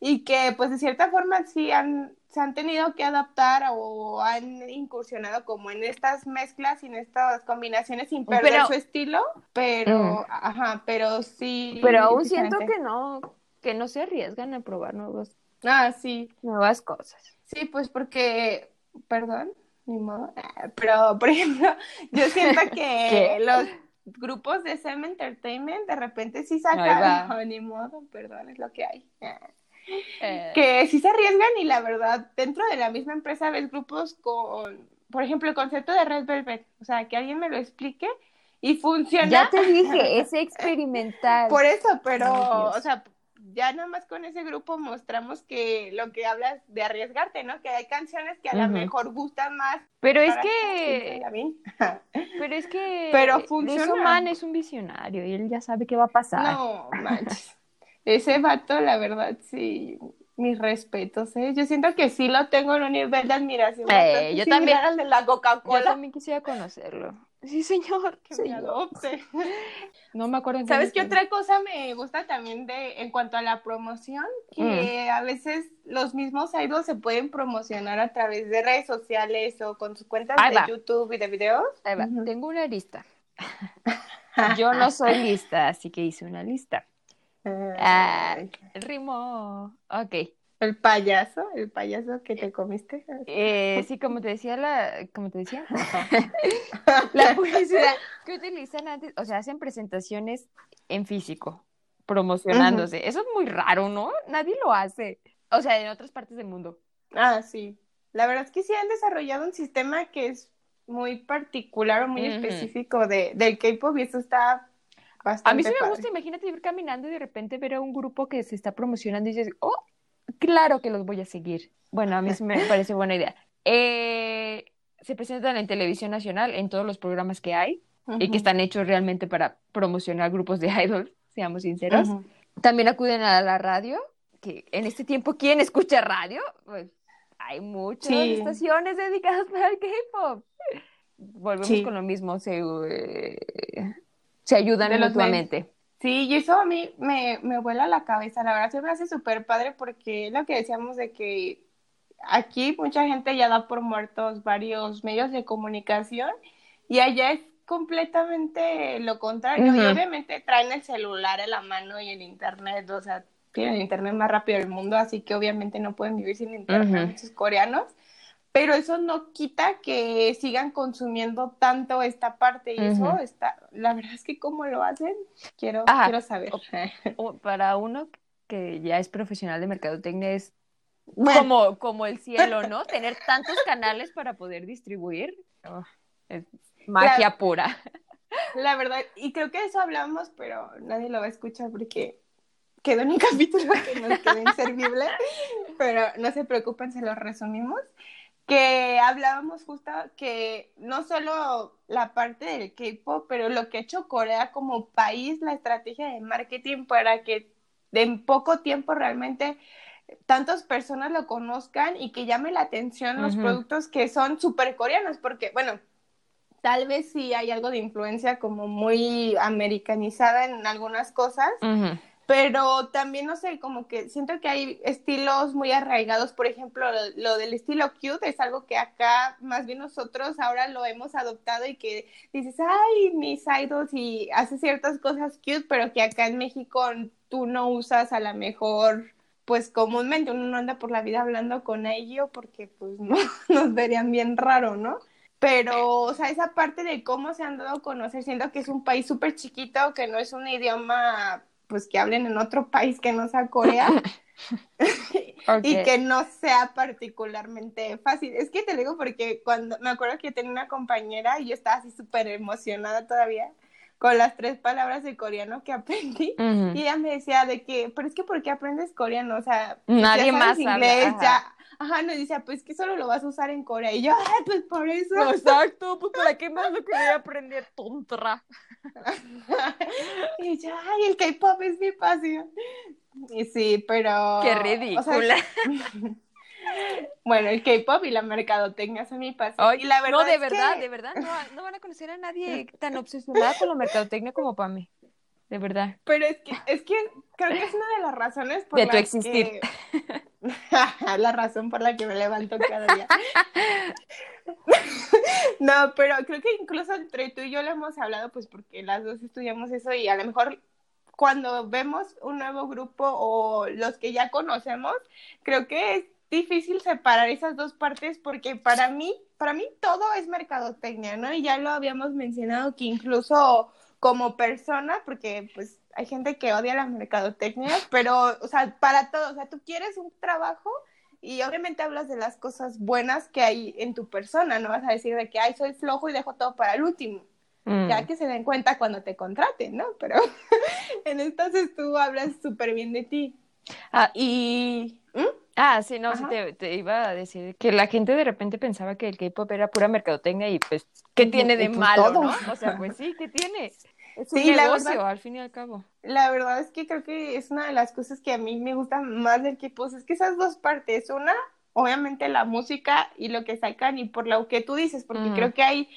y que pues de cierta forma sí han, se han tenido que adaptar o han incursionado como en estas mezclas y en estas combinaciones sin perder Pero- su estilo, pero, Mm. ajá, pero sí. Pero aún siento que no, que no se arriesgan a probar nuevos, Ah, sí, nuevas cosas. Sí, pues porque, perdón, ni modo, ah, pero por ejemplo, yo siento que los grupos de SEM Entertainment de repente sí sacan, no, ni modo, perdón, es lo que hay. Eh, Que sí se arriesgan y la verdad, dentro de la misma empresa ves grupos con, por ejemplo, el concepto de Red Velvet, o sea, que alguien me lo explique y funciona. ya te dije, es experimental. Por eso, pero, o sea, ya nada más con ese grupo mostramos que lo que hablas de arriesgarte, ¿no? Que hay canciones que a lo Ujú. mejor gustan más. Pero es que, a mí. pero es que Pero Luis funciona. Oman es un visionario y él ya sabe qué va a pasar. No, manches. Ese vato, la verdad, sí, mis respetos, ¿eh? Yo siento que sí lo tengo en un nivel de admiración. Eh, yo también. al de la Yo Coca-Cola. también quisiera conocerlo. Sí, señor. Que me señor. adopte. No me acuerdo. en ¿Sabes qué otra cosa me gusta también de en cuanto a la promoción? Que a veces los mismos idols se pueden promocionar a través de redes sociales o con sus cuentas Ahí de va. YouTube y de videos. Ahí va. Tengo una lista. Yo no soy lista, así que hice una lista. Ah, Ay. Rimo. Ok. El payaso, el payaso que te comiste. Eh, sí, como te decía la, como te decía, la publicidad que utilizan antes, o sea, hacen presentaciones en físico, promocionándose. Eso es muy raro, ¿no? Nadie lo hace. O sea, en otras partes del mundo. Ah, sí. La verdad es que sí han desarrollado un sistema que es muy particular o muy específico de, del K-pop y eso está bastante A mí sí me gusta, imagínate ir caminando y de repente ver a un grupo que se está promocionando y dices, oh, claro que los voy a seguir. Bueno, a mí sí me parece buena idea. Eh, se presentan en televisión nacional, en todos los programas que hay y que están hechos realmente para promocionar grupos de idols, seamos sinceros. También acuden a la radio, que en este tiempo, ¿quién escucha radio? Pues hay muchas estaciones dedicadas para el K-pop. Volvemos con lo mismo, se, eh, se ayudan mutuamente. Sí, y eso a mí me, me vuela la cabeza, la verdad se me hace súper padre porque lo que decíamos de que aquí mucha gente ya da por muertos varios medios de comunicación y allá es completamente lo contrario. Y obviamente traen el celular en la mano y el internet, o sea, tienen el internet más rápido del mundo, así que obviamente no pueden vivir sin internet muchos coreanos. Pero eso no quita que sigan consumiendo tanto esta parte y eso está, la verdad es que cómo lo hacen, quiero, quiero saber. para uno que ya es profesional de mercadotecnia es como, como el cielo, ¿no? Tener tantos canales para poder distribuir. Oh, es magia pura. La verdad, y creo que eso hablamos, pero nadie lo va a escuchar porque quedó en un capítulo que nos quedó inservible, pero no se preocupen, se lo resumimos, que hablábamos justo que no solo la parte del K-pop, pero lo que ha hecho Corea como país, la estrategia de marketing para que en poco tiempo realmente tantas personas lo conozcan y que llame la atención los productos que son súper coreanos, porque bueno, tal vez sí hay algo de influencia como muy americanizada en algunas cosas, pero también, no sé, como que siento que hay estilos muy arraigados, por ejemplo, lo, del estilo cute es algo que acá más bien nosotros ahora lo hemos adoptado y que dices, ay, mis idols y hace ciertas cosas cute, pero que acá en México tú no usas a lo mejor pues comúnmente uno no anda por la vida hablando con ellos porque pues no, nos verían bien raro, ¿no? Pero, o sea, esa parte de cómo se han dado a conocer, siendo que es un país súper chiquito, que no es un idioma pues que hablen en otro país que no sea Corea. Y que no sea particularmente fácil. Es que te digo porque cuando me acuerdo que tenía una compañera y yo estaba así súper emocionada todavía con las tres palabras de coreano que aprendí. Y ella me decía de que, pero es que ¿por qué aprendes coreano? O sea, nadie más inglés, ya Ajá, nos dice, pues que solo lo vas a usar en Corea. Y yo, ay, pues por eso. exacto, pues para qué más lo quería aprender, tontra. y yo, ay, el K-pop es mi pasión. Y sí, pero. Qué ridícula. bueno, el K-pop y la mercadotecnia son mi pasión. y la verdad no, de verdad, de verdad, no, no van a conocer a nadie tan obsesionada con la mercadotecnia como Pame de verdad. Pero es que, es que creo que es una de las razones por de tu existir. la razón por la que me levanto cada día. no, pero creo que incluso entre tú y yo lo hemos hablado, pues porque las dos estudiamos eso y a lo mejor cuando vemos un nuevo grupo o los que ya conocemos, creo que es difícil separar esas dos partes porque para mí, para mí todo es mercadotecnia, ¿no? Y ya lo habíamos mencionado que incluso como persona, porque pues hay gente que odia las mercadotecnias, pero, o sea, para todo, o sea, tú quieres un trabajo y obviamente hablas de las cosas buenas que hay en tu persona, no vas a decir de que, ay, soy flojo y dejo todo para el último. Mm. Ya que se den cuenta cuando te contraten, ¿no? Pero en entonces tú hablas súper bien de ti. Ah, y... ¿Mm? Ah, sí, no, sí te, iba a decir que la gente de repente pensaba que el K-pop era pura mercadotecnia y pues, ¿qué tiene de pues malo, no? O sea, pues sí, ¿qué tiene? Es un sí, negocio, al fin y al cabo. La verdad es que creo que es una de las cosas que a mí me gusta más del que pues es que esas dos partes, una, obviamente la música y lo que sacan y por lo que tú dices, porque creo que hay,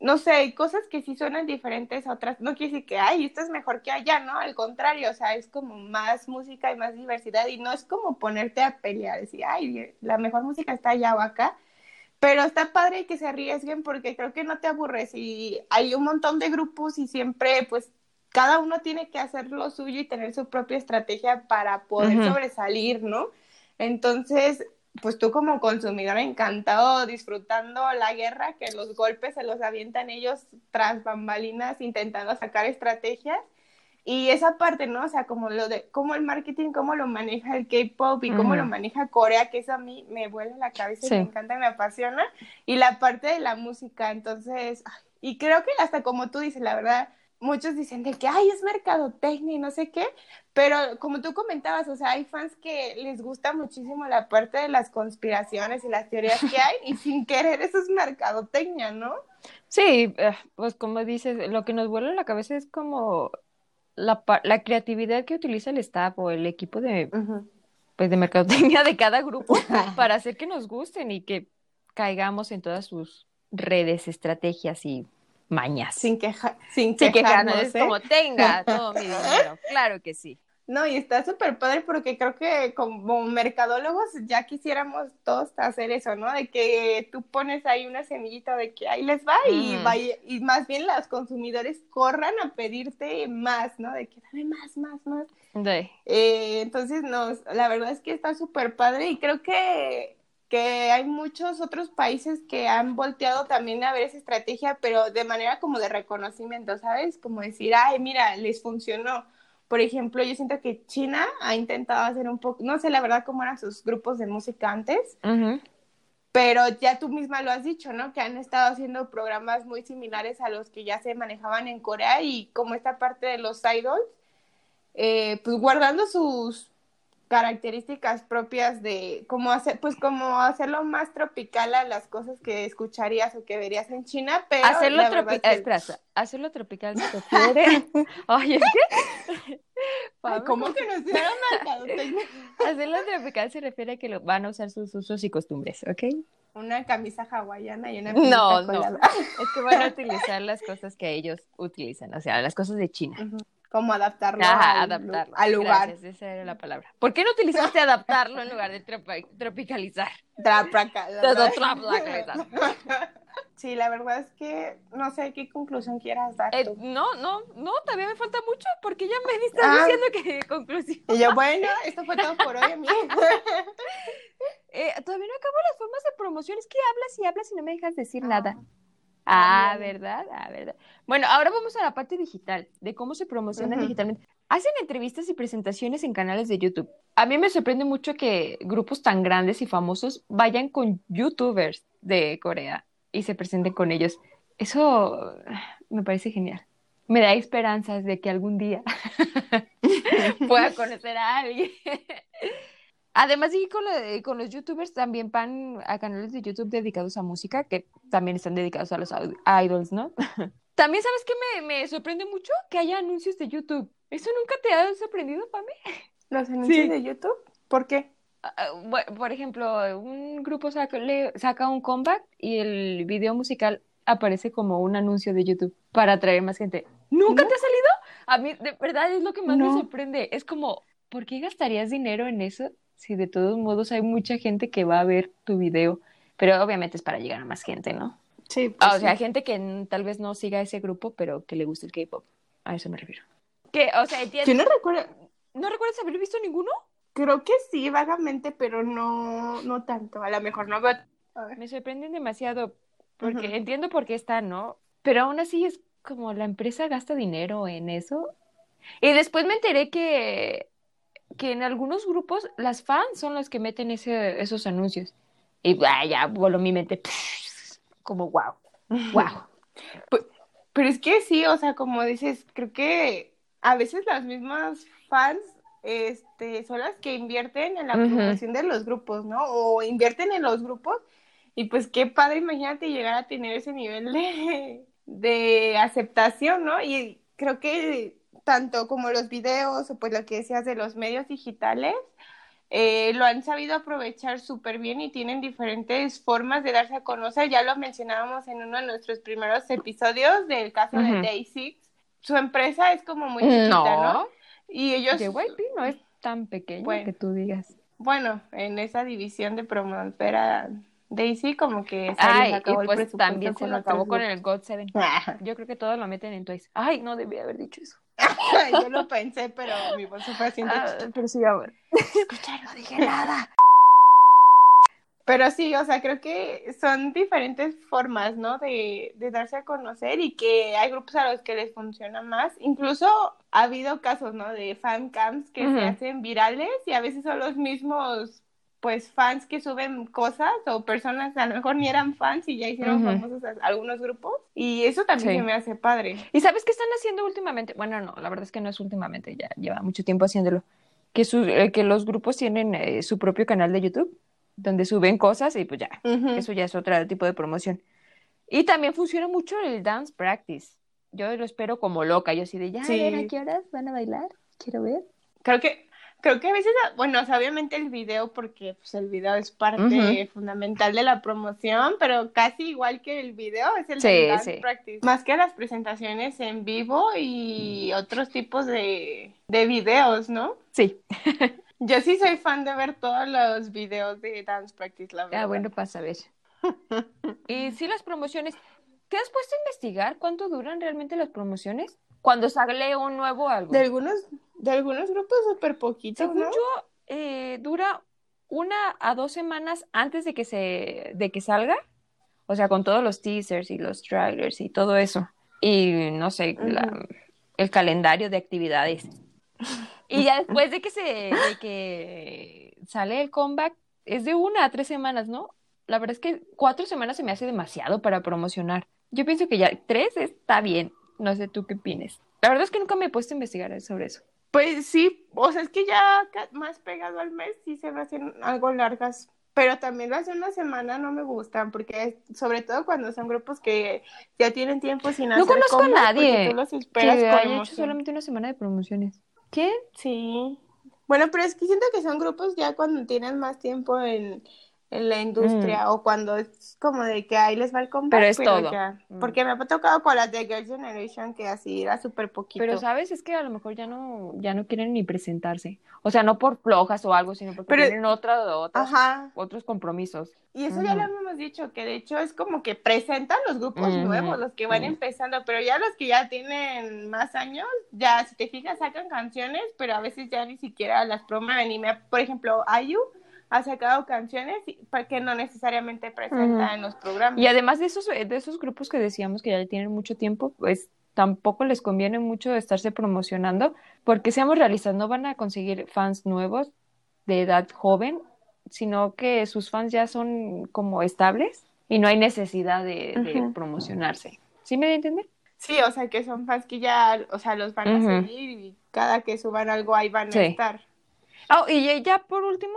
no sé, hay cosas que sí suenan diferentes a otras, no quiere decir que, ay, esto es mejor que allá, ¿no? Al contrario, o sea, es como más música y más diversidad y no es como ponerte a pelear, decir, ay, la mejor música está allá o acá, pero está padre que se arriesguen porque creo que no te aburres y hay un montón de grupos y siempre pues cada uno tiene que hacer lo suyo y tener su propia estrategia para poder sobresalir, ¿no? Entonces, pues tú como consumidor encantado disfrutando la guerra, que los golpes se los avientan ellos tras bambalinas intentando sacar estrategias. Y esa parte, ¿no? O sea, como lo de cómo el marketing, cómo lo maneja el K-pop y cómo lo maneja Corea, que eso a mí me vuela la cabeza y me encanta y me apasiona. Y la parte de la música, entonces, y creo que hasta como tú dices, la verdad, muchos dicen de que, ay, es mercadotecnia y no sé qué, pero como tú comentabas, o sea, hay fans que les gusta muchísimo la parte de las conspiraciones y las teorías que hay y sin querer eso es mercadotecnia, ¿no? Sí, eh, pues como dices, lo que nos vuela la cabeza es como la, la creatividad que utiliza el staff o el equipo de, pues de mercadotecnia de cada grupo para hacer que nos gusten y que caigamos en todas sus redes, estrategias y mañas. Sin, queja, sin, sin quejarnos, es ¿eh? como tenga todo mi dinero, claro que sí. No, y está súper padre porque creo que como mercadólogos ya quisiéramos todos hacer eso, ¿no? De que tú pones ahí una semillita de que ahí les va y, vaya, y más bien los consumidores corran a pedirte más, ¿no? De que dame más, más, más. Eh, entonces, nos, la verdad es que está súper padre y creo que, que hay muchos otros países que han volteado también a ver esa estrategia, pero de manera como de reconocimiento, ¿sabes? Como decir, ay, mira, les funcionó por ejemplo, yo siento que China ha intentado hacer un poco, no sé la verdad cómo eran sus grupos de música antes, pero ya tú misma lo has dicho, ¿no? Que han estado haciendo programas muy similares a los que ya se manejaban en Corea y como esta parte de los idols, eh, pues guardando sus características propias de cómo hacer, pues como hacerlo más tropical a las cosas que escucharías o que verías en China, pero hacerlo tropical, que... espera, hacerlo tropical se refiere. Oye, ¿cómo que nos dieron Hacerlo tropical se refiere a que lo van a usar sus usos y costumbres, ¿ok? Una camisa hawaiana y una No, no. Es que van a utilizar las cosas que ellos utilizan, o sea, las cosas de China como adaptarlo, al, adaptarlo. al lugar. Gracias, esa era la palabra. ¿Por qué no utilizaste adaptarlo en lugar de tropicalizar? Tropicalizar. Sí, la verdad es que no sé qué conclusión quieras dar. Eh, no, no, no, todavía me falta mucho porque ya me estás ah. diciendo que conclusión. Y yo, bueno, esto fue todo por hoy, amigo. eh, todavía no acabo las formas de promoción. Es que hablas y hablas y no me dejas decir ah. nada. Ah, ¿verdad? Ah, ¿verdad? Bueno, ahora vamos a la parte digital, de cómo se promociona digitalmente. Hacen entrevistas y presentaciones en canales de YouTube. A mí me sorprende mucho que grupos tan grandes y famosos vayan con YouTubers de Corea y se presenten con ellos. Eso me parece genial. Me da esperanzas de que algún día pueda conocer a alguien. Además, y con, con, los youtubers también van a canales de YouTube dedicados a música, que también están dedicados a los idols, ¿no? también, ¿sabes qué me, me, sorprende mucho? Que haya anuncios de YouTube. ¿Eso nunca te ha sorprendido, Pame? ¿Los anuncios de YouTube? ¿Por qué? Ah, ah, por ejemplo, un grupo saca, saca un comeback y el video musical aparece como un anuncio de YouTube para atraer más gente. ¿Nunca te ha salido? A mí, de verdad, es lo que más me sorprende. Es como, ¿por qué gastarías dinero en eso si de todos modos hay mucha gente que va a ver tu video, pero obviamente es para llegar a más gente, ¿no? Sí. Pues o sea, gente que tal vez no siga ese grupo, pero que le guste el K-pop. A eso me refiero. Que, o sea, ¿Yo no recuerdo? ¿No recuerdas haber visto ninguno? Creo que sí, vagamente, pero no, no tanto. A lo mejor no. Me sorprenden demasiado, porque entiendo por qué están, ¿no? Pero aún así es como la empresa gasta dinero en eso. Y después me enteré que que en algunos grupos las fans son las que meten ese, esos anuncios. Y vaya, voló mi mente como wow, wow. Pero, es que sí, o sea, como dices, creo que a veces las mismas fans este, son las que invierten en la promoción de los grupos, ¿no? O invierten en los grupos y pues qué padre, imagínate llegar a tener ese nivel de, de aceptación, ¿no? Y creo que tanto como los videos o pues lo que decías de los medios digitales, eh, lo han sabido aprovechar súper bien y tienen diferentes formas de darse a conocer. Ya lo mencionábamos en uno de nuestros primeros episodios del caso de Day Six. Su empresa es como muy chiquita, ¿no? Y ellos... YP no es tan pequeño que tú digas. Bueno, en esa división de promotera Daisy como que se Ay, acabó y pues también se lo acabó con el God Seven. Yo creo que todos lo meten en Twice. Ay, no debía haber dicho eso. Yo lo pensé, pero mi voz fue haciendo. Ah, pero sí, ya, Escucha, no dije nada. Pero sí, o sea, creo que son diferentes formas, ¿no? De, de darse a conocer y que hay grupos a los que les funciona más. Incluso ha habido casos, ¿no? De fan camps que se hacen virales y a veces son los mismos pues fans que suben cosas o personas a lo mejor ni eran fans y ya hicieron famosos algunos grupos y eso también se me hace padre. ¿Y sabes qué están haciendo últimamente? Bueno, no, la verdad es que no es últimamente, ya lleva mucho tiempo haciéndolo. Que, eh, que los grupos tienen eh, su propio canal de YouTube donde suben cosas y pues ya, eso ya es otro tipo de promoción. Y también funciona mucho el dance practice. Yo lo espero como loca, yo así de, ya, sí. ¿a qué horas van a bailar? Quiero ver. Creo que creo que a veces, bueno, obviamente el video, porque pues, el video es parte fundamental de la promoción, pero casi igual que el video es el dance practice. Más que las presentaciones en vivo y otros tipos de, de videos, ¿no? Sí. Yo sí soy fan de ver todos los videos de Dance Practice, la ah, verdad. Ah, bueno, pasa a ver. y sí, las promociones. ¿Te has puesto a investigar cuánto duran realmente las promociones? Cuando sale un nuevo álbum. De algunos, de algunos grupos súper poquitos, Según yo, eh, dura una a dos semanas antes de que se, de que salga. O sea, con todos los teasers y los trailers y todo eso. Y no sé, el calendario de actividades. Y ya después de que se, de que sale el comeback, es de una a tres semanas, ¿no? La verdad es que cuatro semanas se me hace demasiado para promocionar. Yo pienso que ya tres está bien. No sé tú qué opinas. La verdad es que nunca me he puesto a investigar sobre eso. Pues sí, o sea, es que ya más pegado al mes sí se me hacen algo largas. Pero también las de una semana no me gustan, porque sobre todo cuando son grupos que ya tienen tiempo sin hacer No conozco a nadie que haya hecho solamente una semana de promociones. ¿Qué? Sí. Bueno, pero es que siento que son grupos ya cuando tienen más tiempo en, en la industria mm. o cuando es como de que ahí les va el comeback. Pero es todo. Mm. Porque me ha tocado con las de Girl Generation que así era súper poquito. Pero sabes, es que a lo mejor ya no, ya no quieren ni presentarse. O sea, no por flojas o algo, sino porque tienen otra, otros, otros compromisos. Y eso ya lo hemos dicho, que de hecho es como que presentan los grupos nuevos, los que van empezando, pero ya los que ya tienen más años, ya si te fijas sacan canciones, pero a veces ya ni siquiera las promueven. Y me, por ejemplo, Ayu ha sacado canciones que no necesariamente presenta en los programas. Y además de esos, de esos grupos que decíamos que ya tienen mucho tiempo, pues tampoco les conviene mucho estarse promocionando, porque seamos realistas, no van a conseguir fans nuevos de edad joven, sino que sus fans ya son como estables y no hay necesidad de, promocionarse. ¿Sí me entienden? Sí, o sea, que son fans que ya, o sea, los van a seguir y cada que suban algo ahí van a estar. Oh, y ya por último,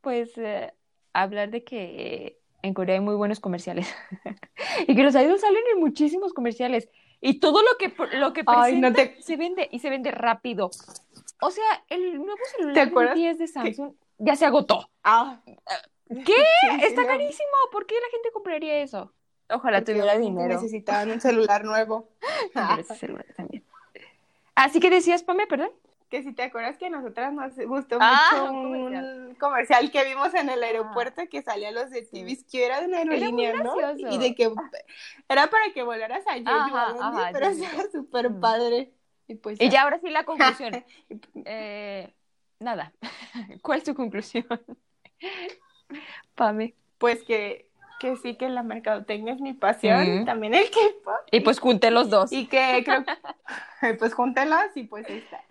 pues eh, hablar de que en Corea hay muy buenos comerciales y que los idols salen en muchísimos comerciales y todo lo que lo que se vende y se vende rápido. O sea, el nuevo celular de 10 de Samsung ya se agotó. Ah. ¿Qué? Está carísimo. ¿Por qué la gente compraría eso? Ojalá tuviera dinero. Necesitaban un celular nuevo. celular también. Así que decías, Pame, perdón que si te acuerdas que a nosotras nos gustó ah, mucho un comercial. que vimos en el aeropuerto que salía los de TVs, que era de una aerolínea, ¿no? Y de que era para que volaras a Yeju, pero era súper mm. padre. Y, pues, y ya ahora sí la conclusión. eh, nada. ¿Cuál es tu conclusión? Pame. Pues que que sí que la mercadotecnia es mi pasión, también el que Y pues junté los dos. Y que creo pues júntelos y pues está.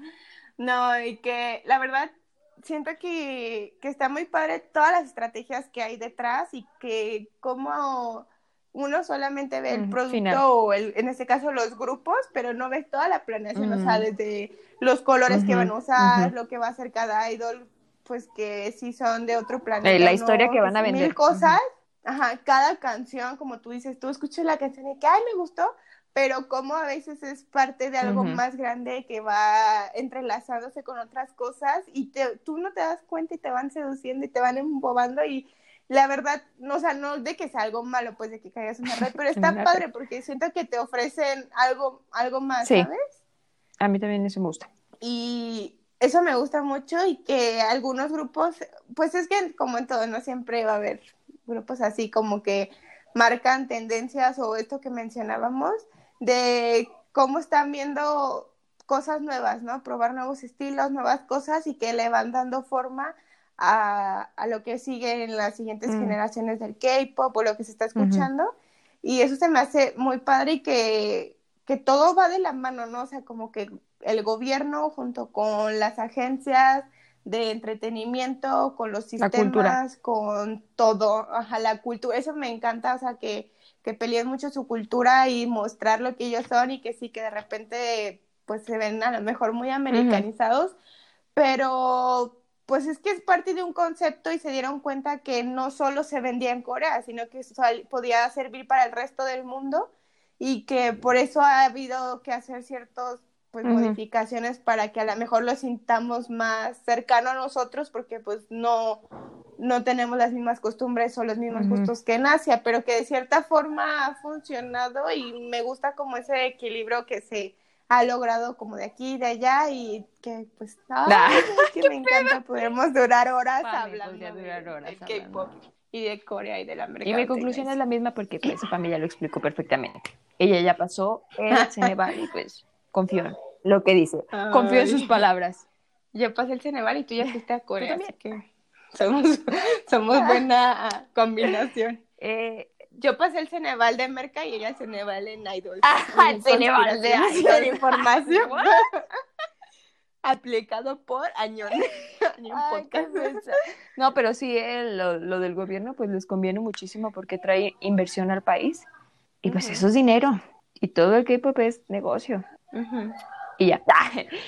No, y que la verdad siento que, que, está muy padre todas las estrategias que hay detrás y que como uno solamente ve el producto o el, en este caso los grupos, pero no ves toda la planeación, o sea, desde los colores que van a usar, lo que va a hacer cada idol, pues que sí son de otro planeta. Eh, la historia que van a vender. Mil cosas, ajá, cada canción, como tú dices, tú escuchas la canción y que, ay, me gustó, pero como a veces es parte de algo más grande que va entrelazándose con otras cosas y tú no te das cuenta y te van seduciendo y te van embobando y la verdad, no, o sea, no de que sea algo malo, pues de que caigas en una red, pero está padre porque siento que te ofrecen algo, algo más, ¿sabes? A mí también eso me gusta. Y eso me gusta mucho y que algunos grupos, pues es que como en todo, no siempre va a haber grupos así como que marcan tendencias o esto que mencionábamos, de cómo están viendo cosas nuevas, ¿no? Probar nuevos estilos, nuevas cosas y que le van dando forma a, a lo que sigue en las siguientes Mm. generaciones del K-pop o lo que se está escuchando. Y eso se me hace muy padre y que, que todo va de la mano, ¿no? O sea, como que el gobierno junto con las agencias de entretenimiento, con los sistemas, con todo, ajá, la cultura, eso me encanta, o sea, que, que peleen mucho su cultura y mostrar lo que ellos son y que sí, que de repente pues se ven a lo mejor muy americanizados, pero pues es que es parte de un concepto y se dieron cuenta que no solo se vendía en Corea, sino que podía servir para el resto del mundo y que por eso ha habido que hacer ciertos pues Ujú. modificaciones para que a lo mejor lo sintamos más cercano a nosotros porque pues no no tenemos las mismas costumbres o los mismos gustos que en Asia, pero que de cierta forma ha funcionado y me gusta como ese equilibrio que se ha logrado como de aquí y de allá y que pues ay, es que me encanta, podemos durar horas Pame, hablando de- durar horas del K-pop y de Corea y de la Y América mi conclusión es la misma porque pues Pame ya lo explicó perfectamente. Ella ya pasó el Ceneval y pues confío en lo que dice. Confío en sus palabras. Yo pasé el Ceneval y tú ya fuiste a Corea, así que somos, somos buena ah, combinación. Eh, Yo pasé el Ceneval de Merca y ella el Ceneval en Idol. Ajá, el En Ceneval de Idol. información. Aplicado por Añón. Ay. No, pero sí, eh, lo, lo del gobierno pues les conviene muchísimo porque trae inversión al país y pues eso es dinero y todo el K-pop es negocio y ya,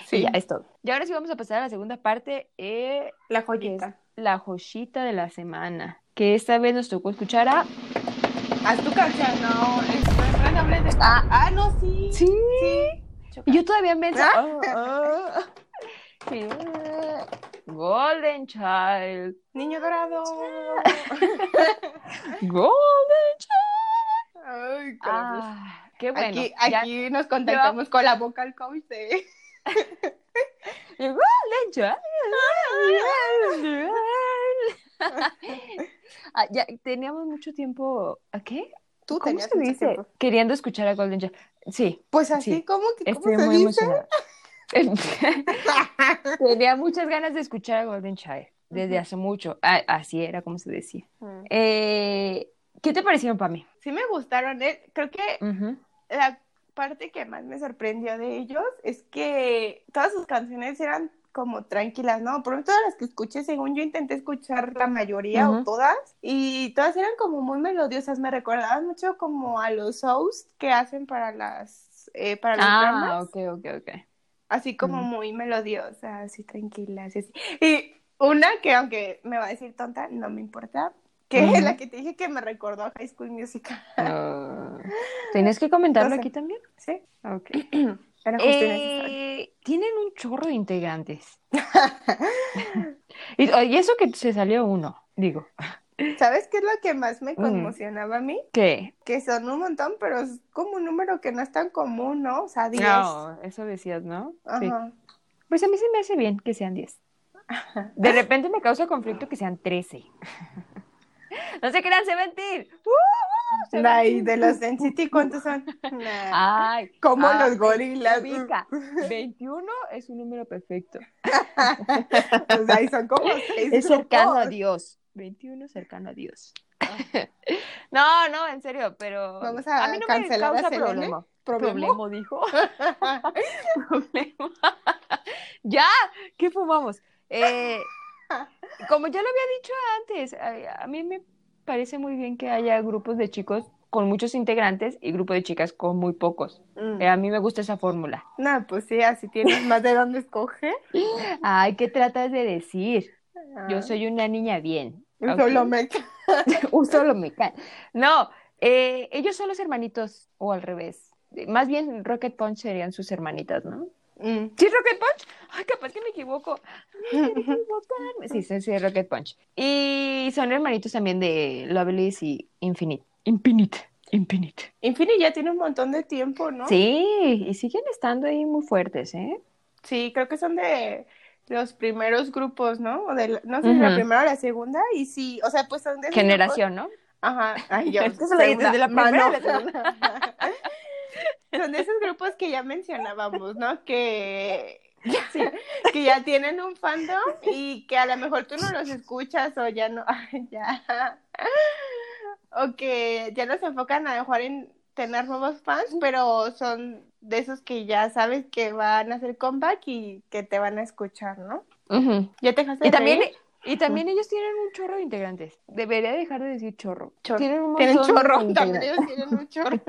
Sí. y ya es todo. Y ahora sí vamos a pasar a la segunda parte, eh, La joyita. La joyita de la semana, que esta vez nos tocó escuchar a... Canción, no. Es. Ah. Ah, no, sí. Sí. Sí. Yo todavía me Ah. oh, oh. Sí. Golden Child. Niño dorado. Golden Child. Ay. Ah, qué bueno. aquí ya- aquí nos contactamos con la vocal coach de. Ah, ya teníamos mucho tiempo. ¿A qué? Tú ¿Cómo se dice? tiempo. Queriendo escuchar a Golden Child. Sí, Pues así, Sí. ¿cómo que cómo estoy se muy dice? Tenía muchas ganas de escuchar a Golden Child desde hace mucho. Ah, así era como se decía. Mm. Eh, ¿Qué te parecieron para mí? Sí me gustaron, eh. Creo que la parte que más me sorprendió de ellos es que todas sus canciones eran como tranquilas, ¿no? Por todas las que escuché, según yo intenté escuchar la mayoría o todas, y todas eran como muy melodiosas, me recordaban mucho como a los shows que hacen para las eh, para los Ah, dramas, ok, ok, ok. así como muy melodiosas, así tranquilas, y así. Y una que aunque me va a decir tonta, no me importa, que la que te dije que me recordó a High School Musical. Ah, ¿Tienes que comentarlo No sé. aquí también? Sí, Ok. era justo. Eh, tienen un chorro de integrantes. y, y eso que se salió uno, digo. ¿Sabes qué es lo que más me conmocionaba a mí? ¿Qué? Que son un montón, pero es como un número que no es tan común, ¿no? O sea, 10. No, eso decías, ¿no? Sí. Ajá. Pues a mí se me hace bien que sean 10. De repente me causa conflicto que sean 13. no se crean, Seventeen. ¡Uh, uh! Ay, de los NCT, ¿cuántos son? Nah. Ay, Como ah, los gorilas. ubica. 21 es un número perfecto. O sea, y son como seis Es cercano a grupos. Dios. 21 cercano a Dios. No, no, en serio, pero Vamos a mí no me cancelar a causa. ¿Problema? Problema, dijo. Problema. ya, ¿qué fumamos? Eh, como ya lo había dicho antes, a, a mí me parece muy bien que haya grupos de chicos con muchos integrantes y grupos de chicas con muy pocos. Mm. Eh, a mí me gusta esa fórmula. No, pues sí, así tienes más de dónde escoger. Ay, ¿qué tratas de decir? Yo Ah, soy una niña bien. un solo me un solo mecan. No, eh, ellos son los hermanitos, o al revés. Más bien Rocket Punch serían sus hermanitas, ¿no? Mm. ¿Sí es Rocket Punch? Ay, capaz que me equivoco. Ay, quiero equivocarme. Sí, sí, sí, es Rocket Punch. Y son hermanitos también de Lovelace y Infinite. Infinite. Infinite. Infinity ya tiene un montón de tiempo, ¿no? Sí, y siguen estando ahí muy fuertes, ¿eh? Sí, creo que son de los primeros grupos, ¿no? O de la- no sé si la Ujú. primera o la segunda, y sí, o sea, pues son de Generación, ¿no? Ajá, ay, yo. Es que se lo de la primera mano. la. Son de esos grupos que ya mencionábamos, ¿no? Que Sí. que ya tienen un fandom y que a lo mejor tú no los escuchas o ya no, ya, o que ya no se enfocan a mejor en tener nuevos fans, pero son de esos que ya sabes que van a hacer comeback y que te van a escuchar, ¿no? Ujú. ¿Ya te dejaste Y de también, reír? Y también ellos tienen un chorro de integrantes. Debería dejar de decir chorro. Chorro. Tienen un Tienen montón de chorro, también integrantes. ellos tienen un chorro.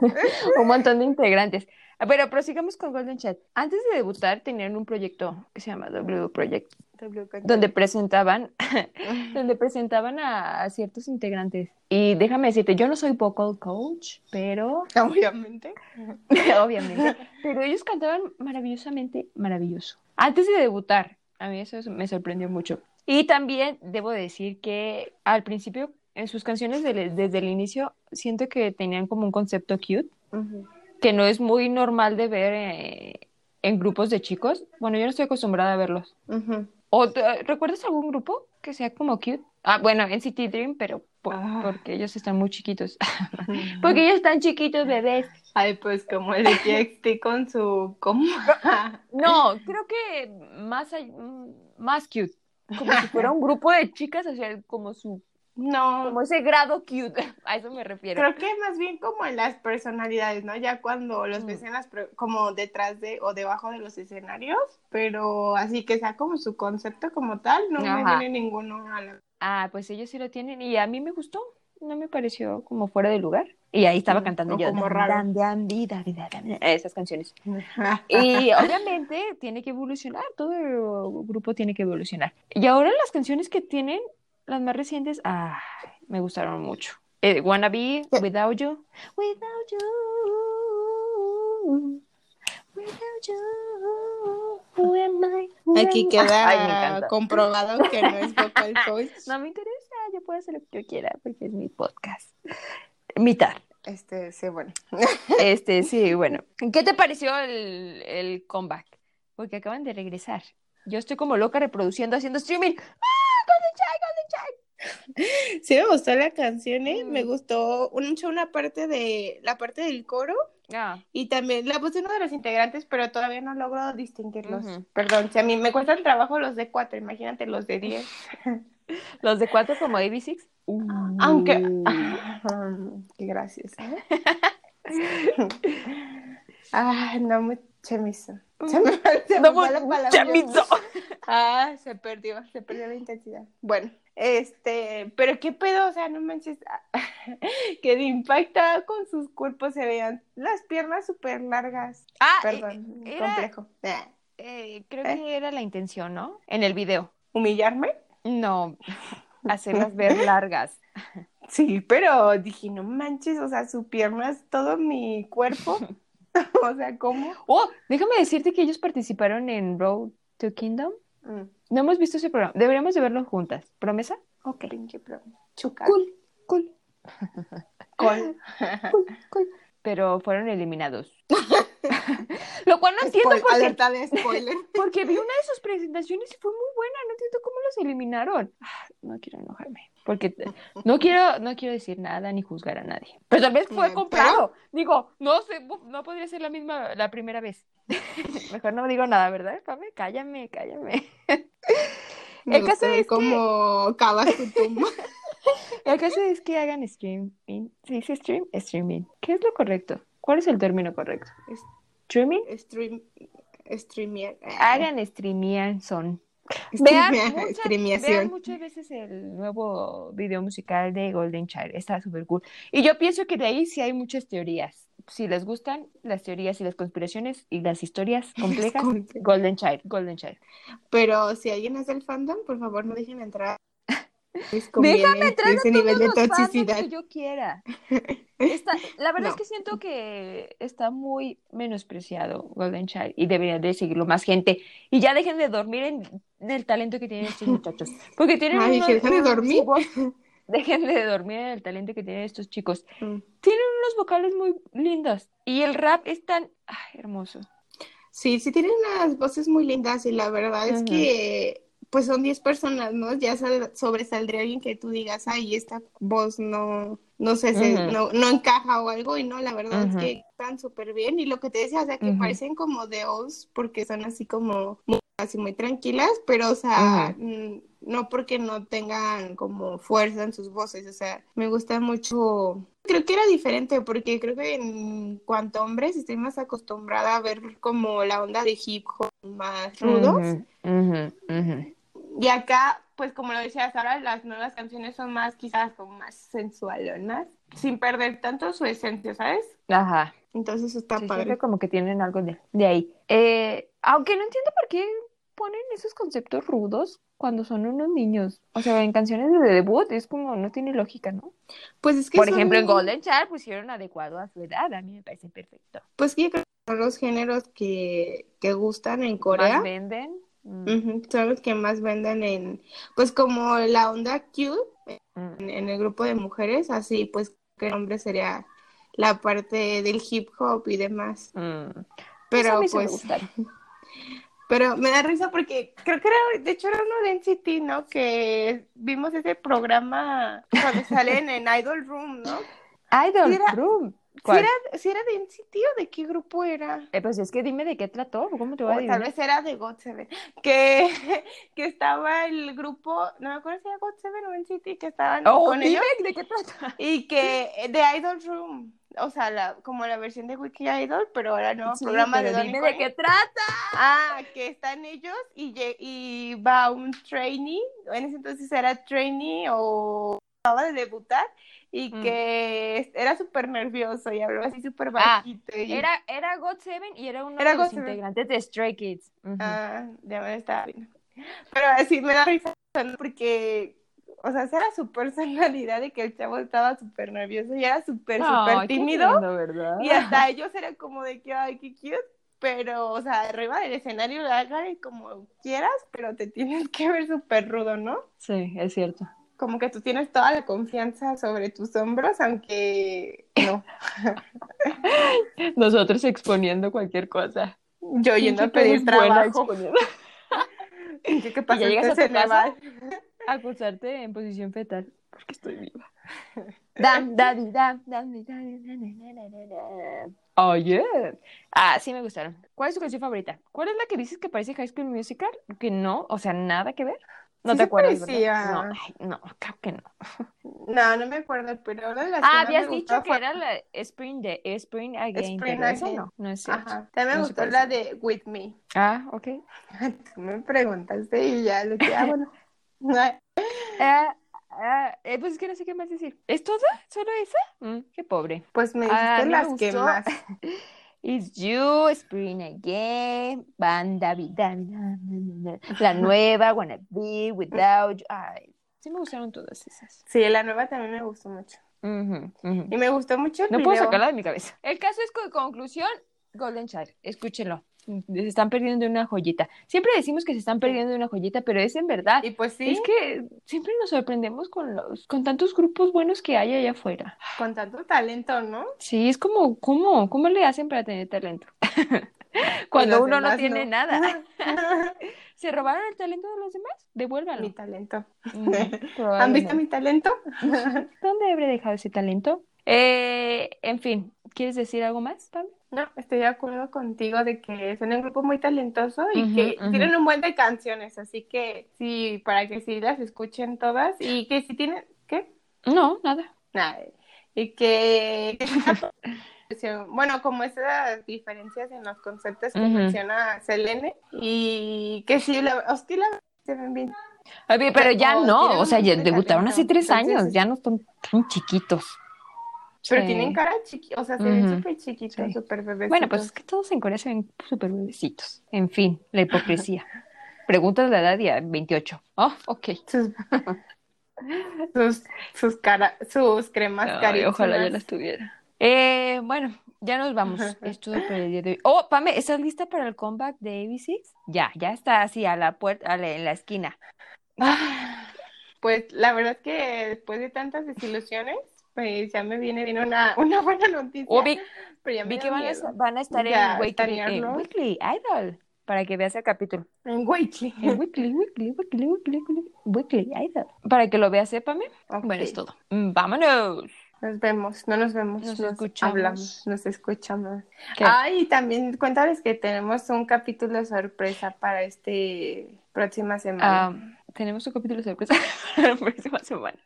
un montón de integrantes. Ah, Pero prosigamos con Golden Chat. Antes de debutar tenían un proyecto que se llama W Project, donde presentaban, donde presentaban a, a ciertos integrantes. Y déjame decirte, yo no soy vocal coach, pero Obviamente. obviamente, pero ellos cantaban maravillosamente maravilloso. Antes de debutar, a mí eso me sorprendió mucho. Y también debo decir que al principio, en sus canciones de- desde el inicio, siento que tenían como un concepto cute que no es muy normal de ver eh, en grupos de chicos. Bueno, yo no estoy acostumbrada a verlos. ¿O te- recuerdas algún grupo que sea como cute? Ah, bueno, NCT Dream, pero por- Ah. porque ellos están muy chiquitos. porque ellos están chiquitos, bebés. Ay, pues como el TXT con su... ¿Cómo? No, creo que más, mm, más cute. Como si fuera un grupo de chicas, o sea, como su, No, como ese grado cute. A eso me refiero. creo que más bien como en las personalidades, ¿no? Ya cuando los ves Mm. en las como detrás de o debajo de los escenarios, pero así que sea como su concepto como tal, no me Ajá. viene ninguno a la... Ah, pues ellos sí lo tienen y a mí me gustó. No me pareció como fuera de lugar. Y ahí estaba cantando yo. como "Dan, raro". dan, dan, di, da, di, da, da, da", Esas canciones. Y obviamente tiene que evolucionar, todo el grupo tiene que evolucionar. Y ahora las canciones que tienen, las más recientes, ah, me gustaron mucho. Eh, Wanna Be, Without You, Without You, Without You, who am I? Who Aquí am I? queda Ay, encanta. comprobado que no es vocal coach. No me interesa, yo puedo hacer lo que yo quiera porque es mi podcast. Mitad. Este, sí, bueno. Este, sí, bueno. ¿Qué te pareció el, el comeback? Porque acaban de regresar. Yo estoy como loca reproduciendo, haciendo streaming. ¡Ah! ¡Golden Child, Golden Child! Sí me gustó la canción, ¿eh? Mm. Me gustó mucho una parte de la parte del coro Ah, y también la de uno de los integrantes, pero todavía no logro distinguirlos. Perdón, si a mí me cuestan trabajo los de cuatro, imagínate los de diez. los de cuatro como AB6. Aunque, Uh. Qué gracias. ¿eh? ah, no me chemizo. Se me, se me No, fue la palabra. chamizo. Ah, se perdió, se perdió la intensidad. Bueno, este, pero qué pedo, o sea, no manches, que de impacta con sus cuerpos se vean las piernas súper largas. Ah, Perdón, eh, era- complejo. Eh, creo que era la intención, ¿no? En el video. ¿Humillarme? No, hacerlas ver largas. Sí, pero dije, no manches, o sea, su pierna es todo mi cuerpo. o sea, ¿cómo? Oh, déjame decirte que ellos participaron en Road to Kingdom. Mm, No hemos visto ese programa. Deberíamos de verlo juntas. ¿Promesa? Ok. pinche. Cool, cool, Col. cool, cool. Pero fueron eliminados. Lo cual no entiendo Spoil- por qué. Alerta de spoiler. Porque vi una de sus presentaciones y fue muy buena. No entiendo cómo los eliminaron. Ah, No quiero enojarme. Porque no quiero, no quiero decir nada ni juzgar a nadie. Pero tal vez fue Mm, comprado. Digo, no sé, no podría ser la misma la primera vez. Mejor no digo nada, ¿verdad? Pame? Cállame, cállame. Caso es que- cómo cava su tumba. El caso es que hagan streaming. ¿Se dice stream? Streaming. ¿Qué es lo correcto? ¿Cuál es el término correcto? ¿Streaming? Stream, streamear. Hagan streamear son. Vean, muchas, vean muchas veces el nuevo video musical de Golden Child. Está súper cool. Y yo pienso que de ahí sí hay muchas teorías. Si les gustan las teorías y las conspiraciones y las historias complejas. Golden Child, Golden Child. Pero si alguien es del fandom, por favor no dejen entrar. Déjame entrar a ese nivel de toxicidad. que yo quiera. Está- la verdad No. es que siento que está muy menospreciado Golden Child y debería de seguirlo más gente. Y ya dejen de dormir en, en el talento que tienen estos muchachos. Porque tienen Ay, unos- dejen de dormir. voz- Dejen de dormir en el talento que tienen estos chicos. Mm. Tienen unos vocales muy lindos. Y el rap es tan ay, hermoso. Sí, sí tienen unas voces muy lindas y la verdad es Ujú. que pues son 10 personas, ¿no? Ya sobresaldría alguien que tú digas, ay, esta voz no, no sé, no, no encaja o algo, y no, la verdad es que están súper bien, y lo que te decía, o sea, que parecen como de Oz, porque son así como muy, así muy tranquilas, pero, o sea, no porque no tengan como fuerza en sus voces, o sea, me gusta mucho creo que era diferente porque creo que en cuanto a hombres estoy más acostumbrada a ver como la onda de hip hop más rudos. Y acá, pues como lo decías ahora, las nuevas canciones son más quizás como más sensualonas, sin perder tanto su esencia, ¿sabes? Ajá. Entonces está padre. como que tienen algo de, de ahí. Eh, aunque no entiendo por qué ponen esos conceptos rudos cuando son unos niños. O sea, en canciones de debut es como, no tiene lógica, ¿no? Pues es que Por ejemplo, en Golden Child pusieron adecuado a su edad, a mí me parece perfecto. Pues que son los géneros que, que gustan en Corea. Más venden. Mm. son los que más venden en, pues como la onda cute, mm. en, el grupo de mujeres, así pues que el hombre sería la parte del hip hop y demás. Mm. Pero pues... Pero me da risa porque creo que era, de hecho era uno de NCT, ¿no? Que vimos ese programa cuando salen en Idol Room, ¿no? Idol Room. ¿Cuál? Si era, de NCT o de qué grupo era. Eh, pues es que dime de qué trató, ¿cómo te voy a decir? Tal vez era de God7, que, que estaba el grupo, no me acuerdo si era God7 o NCT, que estaban oh, con dime de qué trata. Y que de Idol Room o sea, la, como la versión de Wiki Idol, pero ahora no, programa de dime de qué trata. Ah, que están ellos y, y va un trainee, en ese entonces era trainee o acaba de debutar y mm. que era súper nervioso y hablaba así súper ah, bajito. era, era God7 y era uno de los integrantes de Stray Kids. Ah, ya me estaba viendo. Pero así me da risa porque o sea, esa era su personalidad de que el chavo estaba súper nervioso y era súper, súper tímido. ¿verdad? Y hasta ellos eran como de que, ay, qué cute. Pero, o sea, arriba del escenario hagan como quieras, pero te tienes que ver súper rudo, ¿no? Sí, es cierto. Como que tú tienes toda la confianza sobre tus hombros, aunque no. Nosotros exponiendo cualquier cosa. Yo yendo a pedir trabajo. ¿Qué, qué pasa? Y llegas a tu casa, acostarte en posición fetal porque estoy viva. Dam, daddy, dam, dam, Oh, yeah. Ah, sí me gustaron. ¿Cuál es tu canción favorita? ¿Cuál es la que dices que parece High School Musical? Que no, o sea, nada que ver. No te acuerdas, No, no, creo que no. No, no me acuerdo, pero ahora las Ah, habías dicho que era la Spring, de, Spring Again. Spring Again. no, no es cierto. Ajá. También me gustó la de With Me. Ah, ok. Tú me preguntaste y ya lo que hago. Ah, ah, eh, pues es que no sé qué más decir. ¿Es toda? ¿Solo esa? Mm, qué pobre. Pues me dijiste las que más. It's You, Spring Again, Banda Vida, la nueva, Wanna Be Without You. Ay, sí me gustaron todas esas. Sí, la nueva también me gustó mucho. Y me gustó mucho el No puedo sacarla de mi cabeza. El caso es con conclusión, Golden Child, escúchenlo se están perdiendo de una joyita. Siempre decimos que se están perdiendo de una joyita, pero es en verdad. Y pues sí. Es que siempre nos sorprendemos con los, con tantos grupos buenos que hay allá afuera. Con tanto talento, ¿no? Sí, es como, ¿cómo? ¿Cómo le hacen para tener talento? Cuando uno no tiene nada. ¿Se robaron el talento de los demás? Devuélvanlo. Mi talento. ¿Han visto mi talento? ¿Dónde habré dejado ese talento? Eh, en fin, ¿quieres decir algo más, Pam? No, estoy de acuerdo contigo de que son un grupo muy talentoso y que tienen un buen de canciones, así que sí, para que sí las escuchen todas y que si tienen, ¿qué? No, nada. Nada. Y que, bueno, como esas diferencias en los conceptos que menciona Selene y que sí, la, hostia, se ven bien. pero ya no, o sea, ya debutaron hace tres años, ya no son tan chiquitos. Pero tienen cara chiquita, o sea, se ven súper chiquitos, súper bebecitos. Bueno, pues es que todos en Corea se ven súper bebecitos. En fin, la hipocresía. Preguntas de la edad y 28. Oh, ok. Sus, sus, cara, sus cremas Ay, Ojalá ya las tuviera. Eh, bueno, ya nos vamos. Es todo por el día de hoy. Oh, Pame, ¿estás lista para el comeback de ABC? Ya, ya está así a la puerta, en la esquina. Pues la verdad es que después de tantas desilusiones, pues ya me viene bien una, una buena noticia. vi, que van a, van a, estar en, Weekly, Idol. para que veas el capítulo. En Weekly. En weekly, weekly, weekly, weekly, weekly, está. Para que lo veas, sépame. Bueno, es todo. Mm, Vámonos. Nos vemos, no nos vemos, Nos nos, escuchamos. hablamos, nos escuchamos. ¿Qué? Ah, y también cuéntales que tenemos un capítulo sorpresa para este próxima semana. Ah, tenemos un capítulo sorpresa para la próxima semana.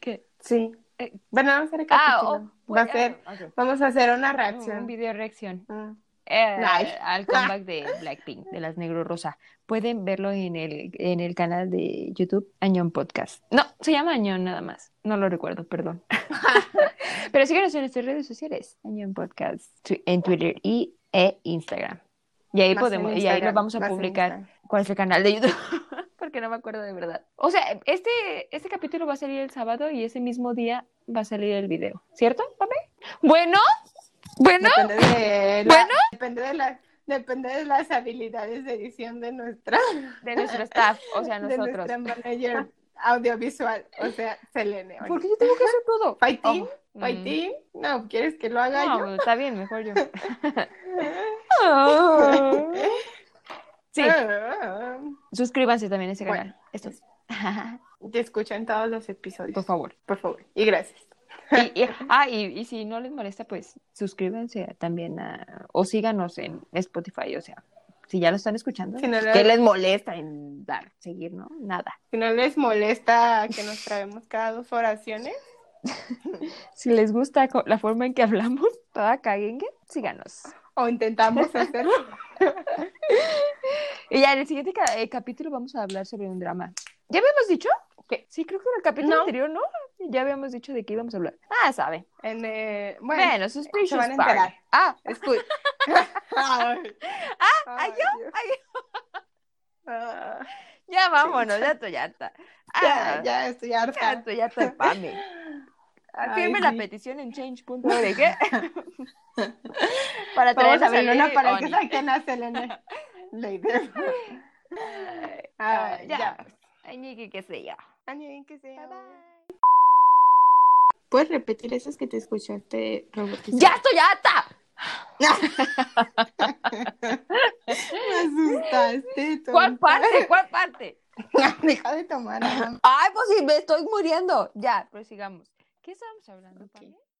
¿Qué? sí. Eh, Bueno, vamos a hacer el Ah, capítulo. oh, Va a ser, vamos a hacer una Un reacción. video reacción. Mm. Eh, al comeback de Blackpink, de las Negro Rosa. Pueden verlo en el, en el canal de YouTube Añón Podcast. No, se llama Añón nada más. No lo recuerdo, perdón. Pero síguenos en nuestras redes sociales, Añón Podcast, en Twitter y e Instagram. Y ahí Más podemos, y ahí lo vamos a publicar. ¿Cuál es el canal de YouTube? Porque no me acuerdo de verdad. O sea, este, este capítulo va a salir el sábado y ese mismo día va a salir el video. ¿Cierto, papi? Bueno, bueno. Depende de la- Bueno. depende de la- depende de las habilidades de edición de nuestra, De nuestro staff, o sea, de nosotros. nuestra manager audiovisual, o sea, Selene. Oye. Porque yo tengo que hacer todo. ¿Fighting? Oh, ¿Fighting? No, ¿quieres que lo haga No, yo? está bien, mejor yo. Sí, Ah, suscríbanse también a ese Bueno. canal. Esto. Te escuchan todos los episodios, Por favor. por favor. Y gracias. Y, y- ah, y, y si no les molesta, pues suscríbanse también a, o síganos en Spotify, o sea, si ya lo están escuchando, Si no pues, ¿qué les molesta en dar, seguir, no? Nada. Si no les molesta que nos traemos cada dos oraciones, Si les gusta la forma en que hablamos, toda caguengue, síganos. O intentamos hacerlo. Y ya en el siguiente eh, capítulo vamos a hablar sobre un drama. ¿Ya habíamos dicho? ¿Qué? Sí, creo que en el capítulo No. anterior, ¿no? Ya habíamos dicho de qué íbamos a hablar. Ah, sabe. En, eh, bueno, Bueno, Suspicious se van a enterar. Ah, escucha. Ay. ¿ay, Dios. ay, Ah, ya vámonos, ya estoy harta. ya, Ah, ya estoy ya harta. estoy harta de Pame. Ah, Ay, Firme la sí. petición en change.org para traer a una para que saquen a Selene. Lady. Ah, Ay, ya. ya. Ay, ni que qué sé yo. Ani, que sea. Bye, bye. ¿Puedes repetir eso que te escuchaste robotizado? ¡Ya estoy harta! Me asustaste. ¿Cuál parte? ¿Cuál parte? Deja de tomar. Ay, pues sí, me estoy muriendo. Ya, pues sigamos. ¿Qué estábamos hablando, Ok. Pame?